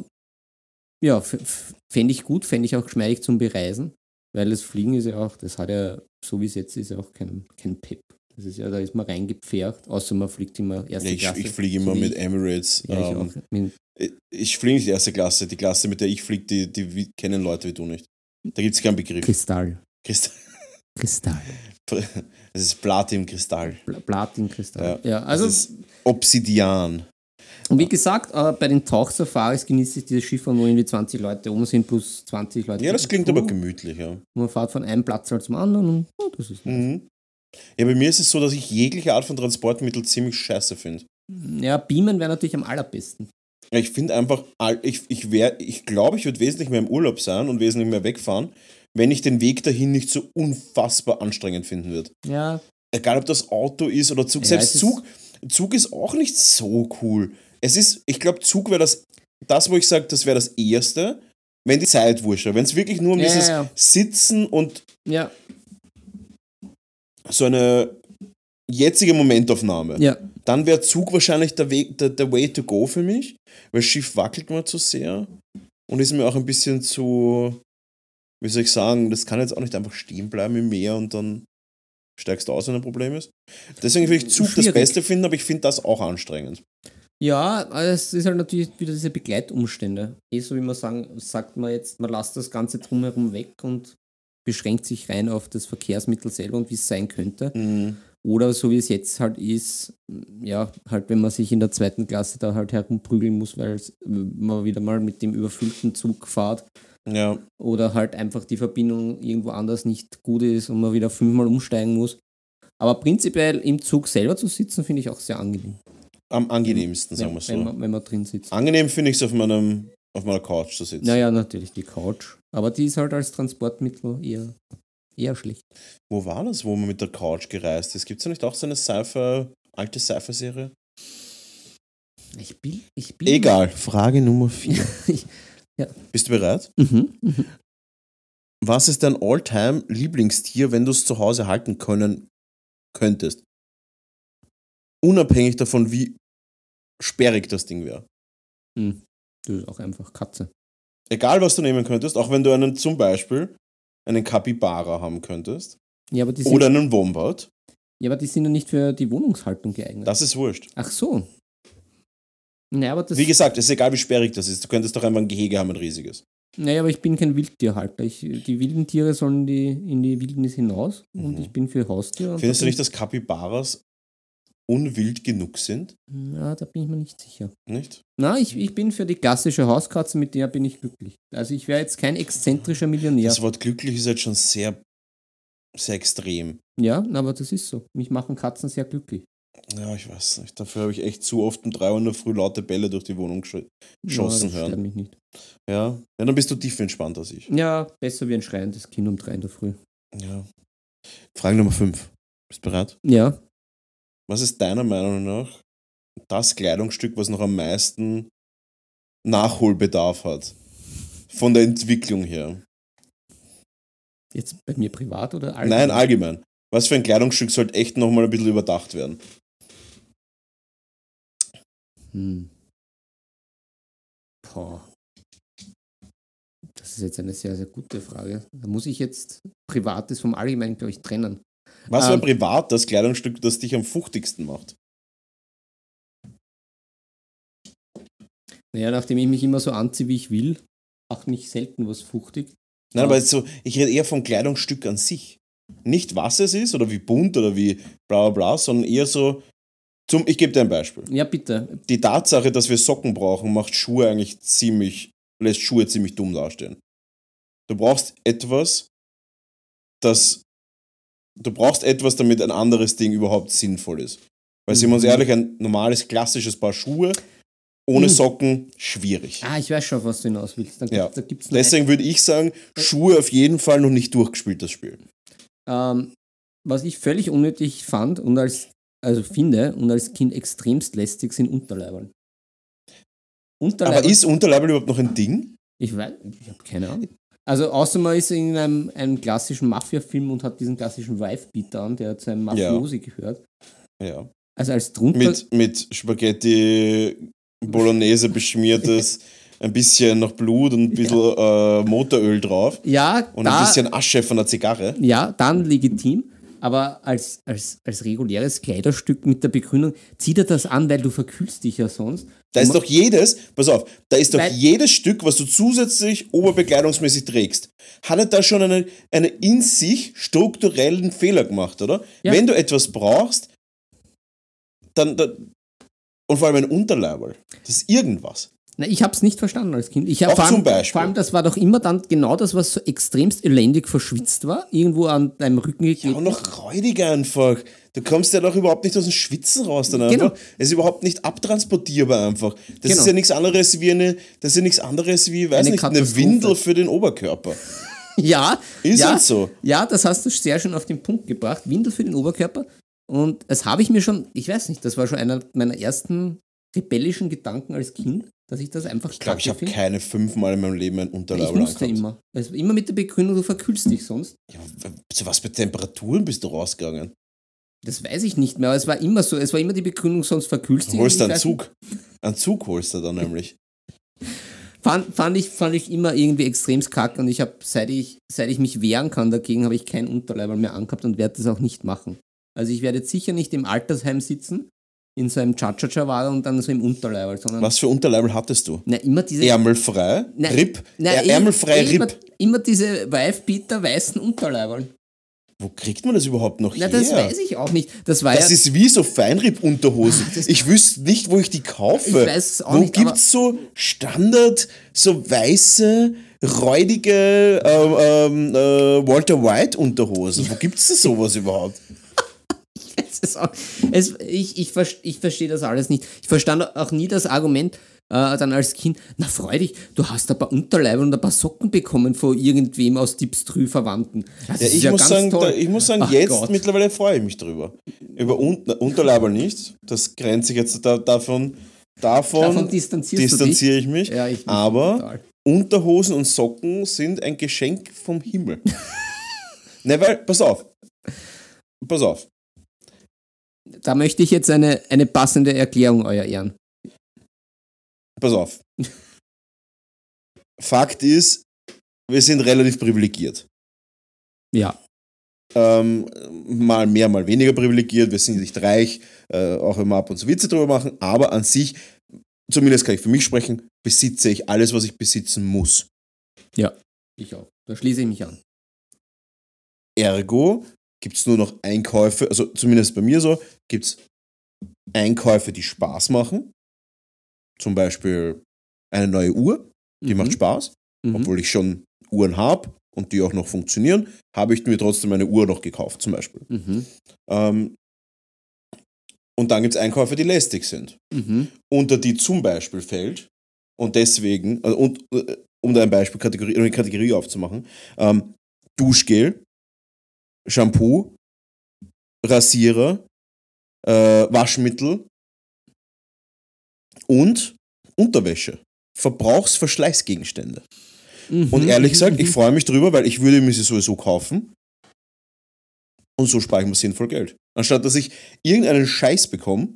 ja, fände ich gut, fände ich auch geschmeidig zum Bereisen, weil das Fliegen ist ja auch, das hat ja, so wie es jetzt ist, ja auch kein, kein Pep. Das ist ja, da ist man reingepfercht, außer man fliegt immer erste Ja, ich, Klasse. ich fliege so immer wie mit ich. Emirates. Ja, ich ähm, auch. Mit, ich ich fliege nicht die erste Klasse. Die Klasse, mit der ich fliege, die, die kennen Leute wie du nicht. Da gibt es keinen Begriff. Kristall. Christ Kristall. *laughs* *laughs* Es ist Platin-Kristall. Pla- Platin-Kristall. Ja, Ja, also, das ist Obsidian. und wie gesagt, äh, bei den Tauchsafaris genieße ich diese Schiffe, wo irgendwie 20 Leute oben sind, plus 20 Leute. Ja, das klingt Crew. aber gemütlich, ja. Man fährt von einem Platz halt zum anderen und oh, das ist Mhm. Ja, bei mir ist es so, dass ich jegliche Art von Transportmittel ziemlich scheiße finde. Ja, Beamen wäre natürlich am allerbesten. Ja, Ich finde einfach, ich, ich, wär, ich glaube, ich würde wesentlich mehr im Urlaub sein und wesentlich mehr wegfahren, wenn ich den Weg dahin nicht so unfassbar anstrengend finden würde. Ja, Egal ob das Auto ist oder Zug. Ja, Selbst es ist- Zug, Zug ist auch nicht so cool. Es ist, ich glaube, Zug wäre das, das, wo ich sage, das wäre das Erste, wenn die Zeit wurscht. Wenn es wirklich nur um Ja, dieses ja. Sitzen und ja, so eine jetzige Momentaufnahme, ja. dann wäre Zug wahrscheinlich der, Weg, der, der Way to go für mich, weil Schiff wackelt mir zu sehr und ist mir auch ein bisschen zu, wie soll ich sagen, das kann jetzt auch nicht einfach stehen bleiben im Meer und dann steigst du aus, wenn ein Problem ist. Deswegen will ich Zug das Schwierig. Beste finden, aber ich finde das auch anstrengend. Ja, es ist halt natürlich wieder diese Begleitumstände. Eh so wie man sagen, sagt man jetzt, man lässt das Ganze drumherum weg und beschränkt sich rein auf das Verkehrsmittel selber und wie es sein könnte. Mhm. Oder so wie es jetzt halt ist, ja, halt wenn man sich in der zweiten Klasse da halt herumprügeln muss, weil es- man wieder mal mit dem überfüllten Zug fährt Ja, oder halt einfach die Verbindung irgendwo anders nicht gut ist und man wieder fünfmal umsteigen muss. Aber prinzipiell im Zug selber zu sitzen, finde ich auch sehr angenehm. am angenehmsten, sagen wir wenn, so. man, wenn man drin sitzt. Angenehm finde ich es auf, meinem, auf meiner Couch zu sitzen. Naja, natürlich die Couch. Aber die ist halt als Transportmittel eher, eher schlecht. Wo war das, wo man mit der Couch gereist ist? Gibt es da nicht auch so eine Sci-Fi, alte Sci-Fi-Serie? Ich bin. Ich bin Egal, Frage Nummer 4. *laughs* Ja. Bist du bereit? Mhm. mhm. Was ist dein All-Time-Lieblingstier, wenn du es zu Hause halten können könntest? Unabhängig davon, wie sperrig das Ding wäre. Hm. Du ist auch einfach Katze. Egal, was du nehmen könntest, auch wenn du einen zum Beispiel einen Capybara haben könntest Ja, aber die sind, oder einen Wombat, ja, aber die sind ja nicht für die Wohnungshaltung geeignet. das ist wurscht. Ach so. Naja, aber das. Wie gesagt, es ist egal, wie sperrig das ist. Du könntest doch einfach ein Gehege haben, ein riesiges. Naja, aber ich bin kein Wildtierhalter. Ich, die wilden Tiere sollen die, in die Wildnis hinaus und ich bin für Haustiere. Mhm. Findest du nicht, dass Capybaras unwild genug sind? Ja, da bin ich mir nicht sicher. Nicht? Na, ich, ich bin für die klassische Hauskatze, mit der bin ich glücklich. Also ich wäre jetzt kein exzentrischer Millionär. Das Wort glücklich ist jetzt schon sehr, sehr extrem. Ja, aber das ist so. Mich machen Katzen sehr glücklich. Ja, ich weiß nicht. Dafür habe ich echt zu oft um 3 Uhr in der Früh laute Bälle durch die Wohnung gesch- geschossen ja, das hören. mich nicht. Ja? ja, dann bist du tief entspannt als ich. Ja, besser wie ein schreiendes Kind um drei in der Früh. Ja. Frage Nummer 5. Bist du bereit? Ja, Was ist deiner Meinung nach das Kleidungsstück, was noch am meisten Nachholbedarf hat? Von der Entwicklung her. jetzt bei mir privat oder allgemein? Nein, allgemein. Was für ein Kleidungsstück sollte echt nochmal ein bisschen überdacht werden? Hm. Boah. Das ist jetzt eine sehr, sehr gute Frage. Da muss ich jetzt Privates vom Allgemeinen, glaube ich, trennen. Was wäre Ähm. privat das Kleidungsstück, das dich am fuchtigsten macht? Naja, nachdem ich mich immer so anziehe, wie ich will, macht mich selten was fuchtig. Nein, aber jetzt so, ich rede eher vom Kleidungsstück an sich. Nicht was es ist oder wie bunt oder wie bla bla bla, sondern eher so zum, ich gebe dir ein Beispiel. Ja, bitte. Die Tatsache, dass wir Socken brauchen, macht Schuhe eigentlich ziemlich, lässt Schuhe ziemlich dumm dastehen. Du brauchst etwas, das, du brauchst etwas, damit ein anderes Ding überhaupt sinnvoll ist. Weil, sind wir uns Mhm. ehrlich, ein normales, klassisches Paar Schuhe ohne Mhm. Socken, schwierig. Ah, ich weiß schon, was du hinaus willst. Dann Ja. gibt's Deswegen würde ich sagen, Schuhe auf jeden Fall noch nicht durchgespielt, das Spiel. Ähm, was ich völlig unnötig fand und als, also finde und als Kind extremst lästig sind Unterleibern. Unterleibern. Aber ist Unterleibel überhaupt noch ein Ding? Ich weiß, ich habe keine Ahnung. Also außer man ist in einem, einem klassischen Mafia-Film und hat diesen klassischen Wife-Beater an, der zu einem Mafiosi gehört. Ja. Also als drunter. Mit, mit Spaghetti Bolognese beschmiertes, *laughs* ein bisschen noch Blut und ein bisschen äh, Motoröl drauf ja, und da, ein bisschen Asche von der Zigarre. ja, dann legitim. Aber als, als, als reguläres Kleiderstück mit der Begründung, zieh dir das an, weil du verkühlst dich ja sonst. Da ist doch jedes, pass auf, da ist doch jedes Stück, was du zusätzlich oberbekleidungsmäßig trägst, hat er da schon einen, einen in sich strukturellen Fehler gemacht, oder? Ja. Wenn du etwas brauchst, dann, dann und vor allem ein Unterleiberl, das ist irgendwas. Na, ich habe es nicht verstanden als Kind. Ich hab, vor, allem, zum Beispiel. vor allem, das war doch immer dann genau das, was so extremst elendig verschwitzt war, irgendwo an deinem Rücken Ja, geklebt. und noch räudig einfach. Du kommst ja doch überhaupt nicht aus dem Schwitzen raus dann einfach. Genau. Es ist überhaupt nicht abtransportierbar einfach. Das Genau. ist ja nichts anderes wie eine, das ist ja nichts anderes wie, weiß Eine nicht, eine. Windel für den Oberkörper. *laughs* Ja, Ist ja, halt so. Ja, das hast du sehr schön auf den Punkt gebracht. Windel für den Oberkörper. Und das habe ich mir schon, ich weiß nicht, das war schon einer meiner ersten rebellischen Gedanken als Kind, dass ich das einfach Ich glaube, ich habe keine fünfmal in meinem Leben ein Ich Unterleibel musste angehabt. immer. Also immer mit der Begründung, du verkühlst dich sonst. Ja, zu was für Temperaturen bist du rausgegangen? Das weiß ich nicht mehr, aber es war immer so. Es war immer die Begründung, sonst verkühlst Du dich. holst Und einen ich Zug. Einen Zug holst du dann *laughs* nämlich. Fand, fand, ich, fand ich immer irgendwie extrem kacke und ich habe, seit ich, seit ich mich wehren kann dagegen, habe ich kein Unterleiberl mehr angehabt und werde das auch nicht machen. Also ich werde jetzt sicher nicht im Altersheim sitzen, in so einem Cha-Cha-Cha-Ware und dann so im Unterleiberl, sondern Was für Unterleibel hattest du? na, immer diese... Ärmelfrei? na, Rip? na, eh- Ärmelfrei Immer, Rip? immer diese Wife-Beater weißen Unterleiberl. Wo kriegt man das überhaupt noch Na, her? das weiß ich auch nicht. Das war Das ja... ist wie so Feinripp-Unterhosen. das- Ich wüsste nicht, wo ich die kaufe. Ich weiß es auch wo nicht, gibt es so Standard, so weiße, räudige ähm, ähm, äh, Walter White-Unterhosen? Wo gibt es sowas überhaupt? Ist auch, es, ich, ich, ich verstehe das alles nicht. Ich verstand auch nie das Argument äh, dann als Kind, na freu dich, du hast ein paar Unterleiber und ein paar Socken bekommen von irgendwem aus Dipstrü Verwandten. Das Ja, ich, ja muss sagen, da, ich muss sagen, Ach jetzt Gott. mittlerweile freue ich mich drüber. Über Un Unterleiber nicht. Das grenzt sich jetzt da, davon. Davon, Davon distanziere ich mich. Ja, ich aber total. Unterhosen und Socken sind ein Geschenk vom Himmel. *laughs* ne, weil, pass auf. Pass auf. Da möchte ich jetzt eine, eine passende Erklärung, Euer Ehren. Pass auf. *laughs* Fakt ist, wir sind relativ privilegiert. Ja. Ähm, mal mehr, mal weniger privilegiert. Wir sind nicht reich, äh, auch wenn wir ab und zu Witze drüber machen. Aber an sich, zumindest kann ich für mich sprechen, besitze ich alles, was ich besitzen muss. Ich auch. Da schließe ich mich an. Ergo gibt es nur noch Einkäufe, also zumindest bei mir so, gibt es Einkäufe, die Spaß machen. Zum Beispiel eine neue Uhr, die Mhm. macht Spaß. Mhm. Obwohl ich schon Uhren habe und die auch noch funktionieren, habe ich mir trotzdem eine Uhr noch gekauft, zum Beispiel. Mhm. Ähm, und dann gibt es Einkäufe, die lästig sind. Mhm. Unter die zum Beispiel fällt, und deswegen, also und, äh, um da ein Beispiel, Kategorie, eine Kategorie aufzumachen, ähm, Duschgel, Shampoo, Rasierer, äh, Waschmittel und Unterwäsche. Verbrauchsverschleißgegenstände. Mhm. Und ehrlich gesagt, Mhm. ich freue mich drüber, weil ich würde mir sie sowieso kaufen. Und so spare ich mir sinnvoll Geld. Anstatt dass ich irgendeinen Scheiß bekomme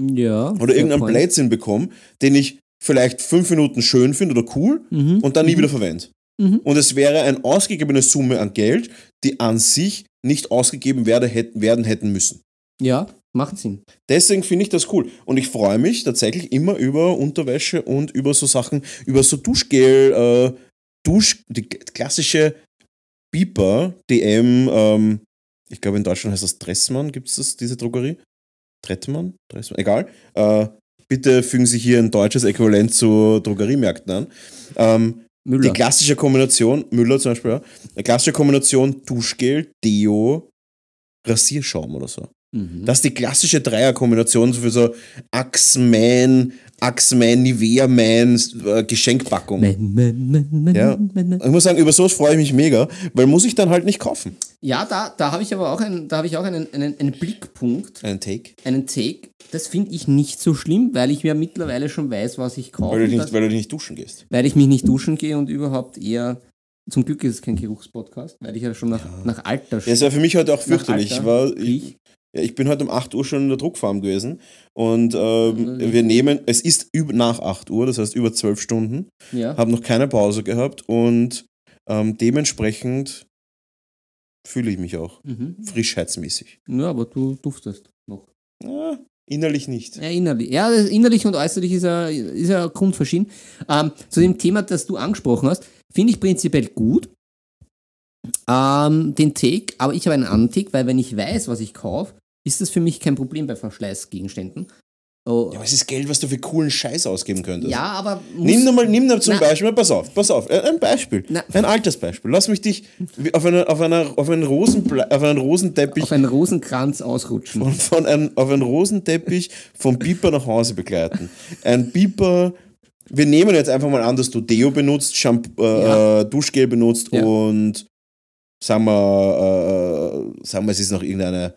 ja, oder irgendeinen. Blödsinn bekomme, den ich vielleicht fünf Minuten schön finde oder cool Mhm. und dann nie Mhm. wieder verwende. Mhm. Und es wäre eine ausgegebene Summe an Geld, die an sich nicht ausgegeben werde, hätten, werden hätten müssen. Ja, macht Sinn. Deswegen finde ich das cool. Und ich freue mich tatsächlich immer über Unterwäsche und über so Sachen, über so Duschgel, äh, Dusch, die klassische Beeper, DM, ähm, ich glaube in Deutschland heißt das Dressmann, gibt es das, diese Drogerie? Trettmann? Dressmann? Egal. Äh, bitte fügen Sie hier ein deutsches Äquivalent zu Drogeriemärkten an. Ähm, Müller. die klassische Kombination, Müller zum Beispiel, ja, eine klassische Kombination Duschgel, Deo, Rasierschaum oder so. Mhm. Das ist die klassische Dreierkombination für so Axeman, Axeman, Nivea Man äh, Geschenkpackung. Man, man, man, Ja. Ich muss sagen, über sowas freue ich mich mega, weil muss ich dann halt nicht kaufen. Ja, da, da habe ich aber auch, einen, da ich auch einen, einen, einen Blickpunkt, Einen Take. einen Take. Das finde ich nicht so schlimm, weil ich mir mittlerweile schon weiß, was ich kaufe. Weil du, nicht, das, weil du nicht duschen gehst. weil ich mich nicht duschen gehe und überhaupt eher. Zum Glück ist es kein Geruchspodcast, weil ich ja schon nach, nach Alter Ja, es war für mich heute auch fürchterlich. Ich, war, ich. Ja, ich bin heute um 8 Uhr schon in der Druckfarm gewesen und ähm, Mhm. wir nehmen, es ist über, nach 8 Uhr, das heißt über 12 Stunden, Ja. habe noch keine Pause gehabt und ähm, dementsprechend fühle ich mich auch Mhm. frischheitsmäßig. ja, aber du duftest noch. Ja, innerlich nicht. Ja, innerlich. Ja, innerlich und äußerlich ist er, ist er grundverschieden. Ähm, zu dem Thema, das du angesprochen hast, finde ich prinzipiell gut. Ähm, den Take, aber ich habe einen anderen Take, weil wenn ich weiß, was ich kaufe, ist das für mich kein Problem bei Verschleißgegenständen. Oh, Ja, aber es ist Geld, was du für coolen Scheiß ausgeben könntest. ja, aber Nimm nur mal, nimm nur zum Na. Beispiel, pass auf, pass auf, äh, ein Beispiel, Na. ein Altersbeispiel. Lass mich dich auf, einer, auf, einer, auf, einen, Rosenble auf einen Rosenteppich auf einen Rosenkranz ausrutschen. von, von einem, auf einen Rosenteppich vom Biber nach Hause begleiten. Ein Biber wir nehmen jetzt einfach mal an, dass du Deo benutzt, Shampoo, äh, Ja. äh, Duschgel benutzt Ja. und sagen wir, äh, sagen wir, es ist noch irgendeine,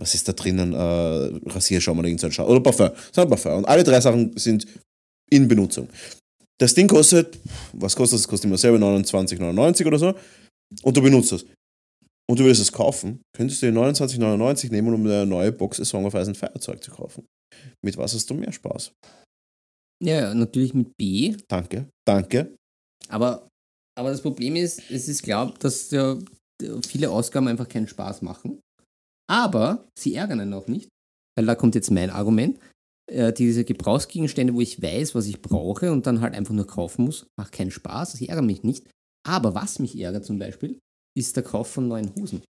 was ist da drinnen, äh, Rasierschaum oder irgendein Schaum, oder Parfum, wir Parfum. Und alle drei Sachen sind in Benutzung. Das Ding kostet, was kostet das? Das kostet immer selber 29,99 oder so. Und du benutzt es. Und du willst es kaufen, könntest du die 29,99 nehmen, um eine neue Box Song of Ice and Feuerzeug zu kaufen. Mit was hast du mehr Spaß? Ja, natürlich mit B. Danke, danke. Aber, aber das Problem ist, es ist klar, dass ja viele Ausgaben einfach keinen Spaß machen. Aber sie ärgern einen auch nicht. Weil da kommt jetzt mein Argument. Äh, diese Gebrauchsgegenstände, wo ich weiß, was ich brauche und dann halt einfach nur kaufen muss, macht keinen Spaß. Sie ärgern mich nicht. Aber was mich ärgert zum Beispiel, ist der Kauf von neuen Hosen.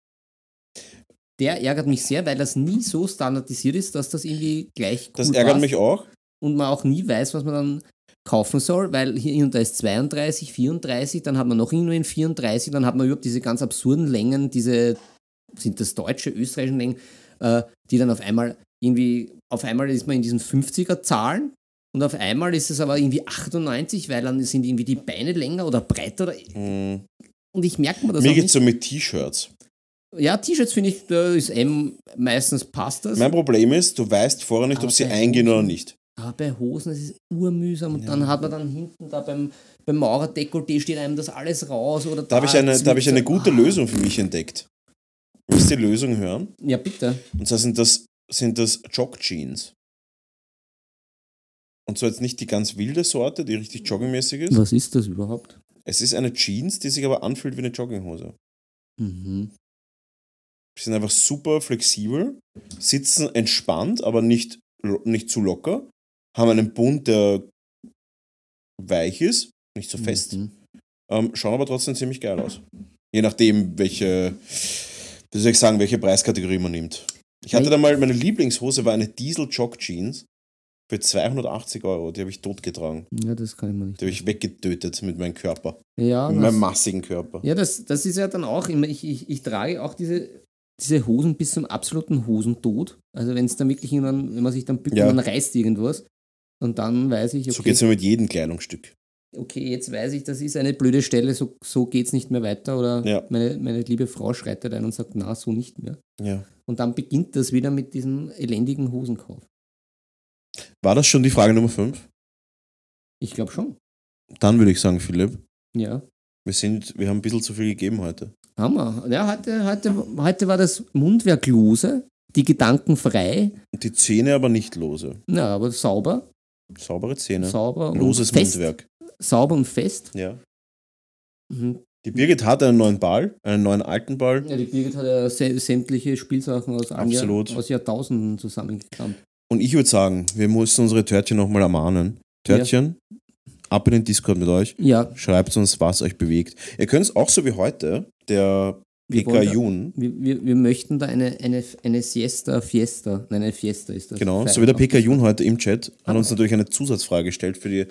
Der ärgert mich sehr, weil das nie so standardisiert ist, dass das irgendwie gleich cool Das ärgert passt mich auch. und man auch nie weiß, was man dann kaufen soll, weil hier und da ist 32, 34, dann hat man noch irgendwo in 34, dann hat man überhaupt diese ganz absurden Längen, diese, sind das deutsche, österreichischen Längen, äh, die dann auf einmal irgendwie, auf einmal ist man in diesen 50er Zahlen und auf einmal ist es aber irgendwie 98, weil dann sind irgendwie die Beine länger oder breiter oder, Mm. und ich merke mir das Mir geht es so mit T-Shirts. Ja, T-Shirts finde ich, da ist M, meistens passt das. Mein Problem ist, du weißt vorher nicht, Aber ob sie eingehen oder nicht. Aber bei Hosen, es ist urmühsam und dann hat man dann hinten da beim, beim Maurerdekolleté steht einem das alles raus oder Da habe ich, eine, da hab ich eine gute Ah. Lösung für mich entdeckt. Willst du die Lösung hören? Ja, bitte. Und zwar sind das, sind das Jog-Jeans. Und zwar jetzt nicht die ganz wilde Sorte, die richtig joggingmäßig ist. Was ist das überhaupt? Es ist eine Jeans, die sich aber anfühlt wie eine Jogginghose. Mhm. Die sind einfach super flexibel, sitzen entspannt, aber nicht, nicht zu locker, haben einen Bund, der weich ist, nicht so fest, Mhm. ähm, schauen aber trotzdem ziemlich geil aus. Je nachdem, welche, wie soll ich sagen, welche Preiskategorie man nimmt. Ich hatte da mal, meine Lieblingshose war eine Diesel Jog Jeans für 280 Euro. Die habe ich totgetragen. Ja, das kann ich mir nicht. Die habe ich weggetötet mit meinem Körper. Ja, Mit das, meinem massigen Körper. ja das, das ist ja dann auch immer, ich, ich, ich trage auch diese, diese Hosen bis zum absoluten Hosentod. Also wenn es dann wirklich irgendwann, wenn man sich dann bückt Ja. und dann reißt irgendwas. Und dann weiß ich, So okay, geht es mir mit jedem Kleidungsstück. Okay, jetzt weiß ich, das ist eine blöde Stelle, so, so geht es nicht mehr weiter. Oder Ja. meine, meine liebe Frau schreitet ein und sagt, na, so nicht mehr. Ja. Und dann beginnt das wieder mit diesem elendigen Hosenkauf. War das schon die Frage Nummer 5? Ich glaube schon. Dann würde ich sagen, Philipp, Ja. wir, sind, wir haben ein bisschen zu viel gegeben heute. Hammer. Ja, heute, heute, heute war das Mundwerk lose, die Gedanken frei, Die Zähne aber nicht lose. ja, aber sauber. Saubere Zähne. Sauber Loses. Mundwerk. Sauber und fest. Ja. Mhm. Die Birgit hat einen neuen Ball, einen neuen alten Ball. Ja, die Birgit hat ja sä- sämtliche Spielsachen aus. Jahr, aus Jahrtausenden zusammengekramt. Und ich würde sagen, wir müssen unsere Törtchen nochmal ermahnen. Törtchen, ab in den Discord mit euch. Ja, Schreibt uns, was euch bewegt. Ihr könnt es auch so wie heute, der PK Jun, wir, wir, wir möchten da eine, eine, eine Siesta, Fiesta, nein, eine Fiesta ist das. genau, so Feiern wie der. PK Jun heute im Chat, hat Ah. uns natürlich eine Zusatzfrage gestellt für die,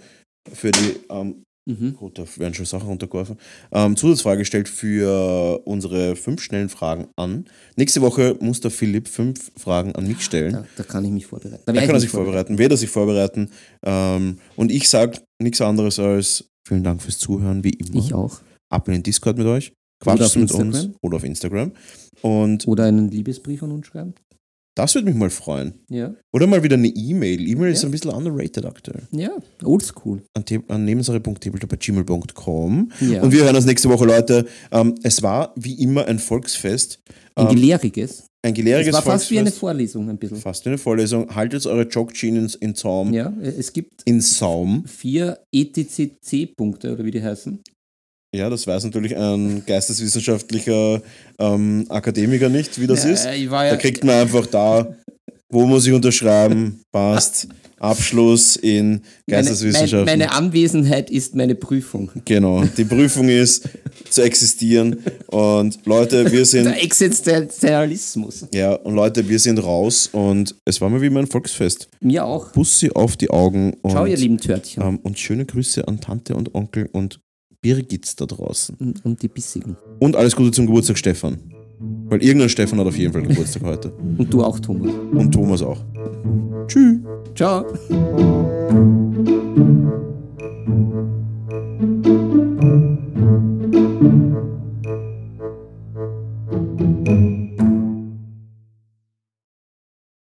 für die ähm, Mhm. gut, da werden schon Sachen runtergeworfen, ähm, Zusatzfrage gestellt für unsere fünf schnellen Fragen an. Nächste Woche muss der Philipp fünf Fragen an mich stellen. Da, da kann ich mich vorbereiten. Da werd kann er ich sich vorbereiten, wird er sich vorbereiten. Ähm, und ich sage nichts anderes als vielen Dank fürs Zuhören, wie immer. Ich auch. Ab in den Discord mit euch. Auf mit uns oder auf Instagram. Und Oder einen Liebesbrief an uns schreiben. Das würde mich mal freuen. Ja. Oder mal wieder eine E-Mail. E-Mail ist Ja. ein bisschen underrated aktuell. Ja, oldschool. An, an nebensache.tabletop.gmail.com. Ja. Und wir hören uns nächste Woche, Leute. Ähm, es war wie immer ein Volksfest. Ein Ähm, gelehriges. ein Es gelehriges war fast wie eine. Vorlesung ein bisschen. Fast wie eine Vorlesung. Haltet eure Jog-Jeans in Zaum. Ja, es gibt In Saum. vier ETCC-Punkte, oder wie die heißen. Ja, das weiß natürlich ein geisteswissenschaftlicher ähm, Akademiker nicht, wie das ja, ist. War Da ja, kriegt man einfach da, wo muss ich unterschreiben, passt, Abschluss in meine, Geisteswissenschaften. meine, meine Anwesenheit ist meine Prüfung. genau, die Prüfung ist zu existieren und Leute, wir sind, Der Existenzialismus. ja, und Leute, wir sind raus und es war mal wie mein Volksfest. Mir auch. Bussi auf die Augen und, Ciao, ihr lieben Törtchen. ähm, und schöne Grüße an Tante und Onkel und Birgit da draußen. Und, die Bissigen. Und alles Gute zum Geburtstag, Stefan. Weil irgendein Stefan hat auf jeden Fall Geburtstag heute. Und du auch, Thomas. Und Thomas auch. Tschüss. Ciao.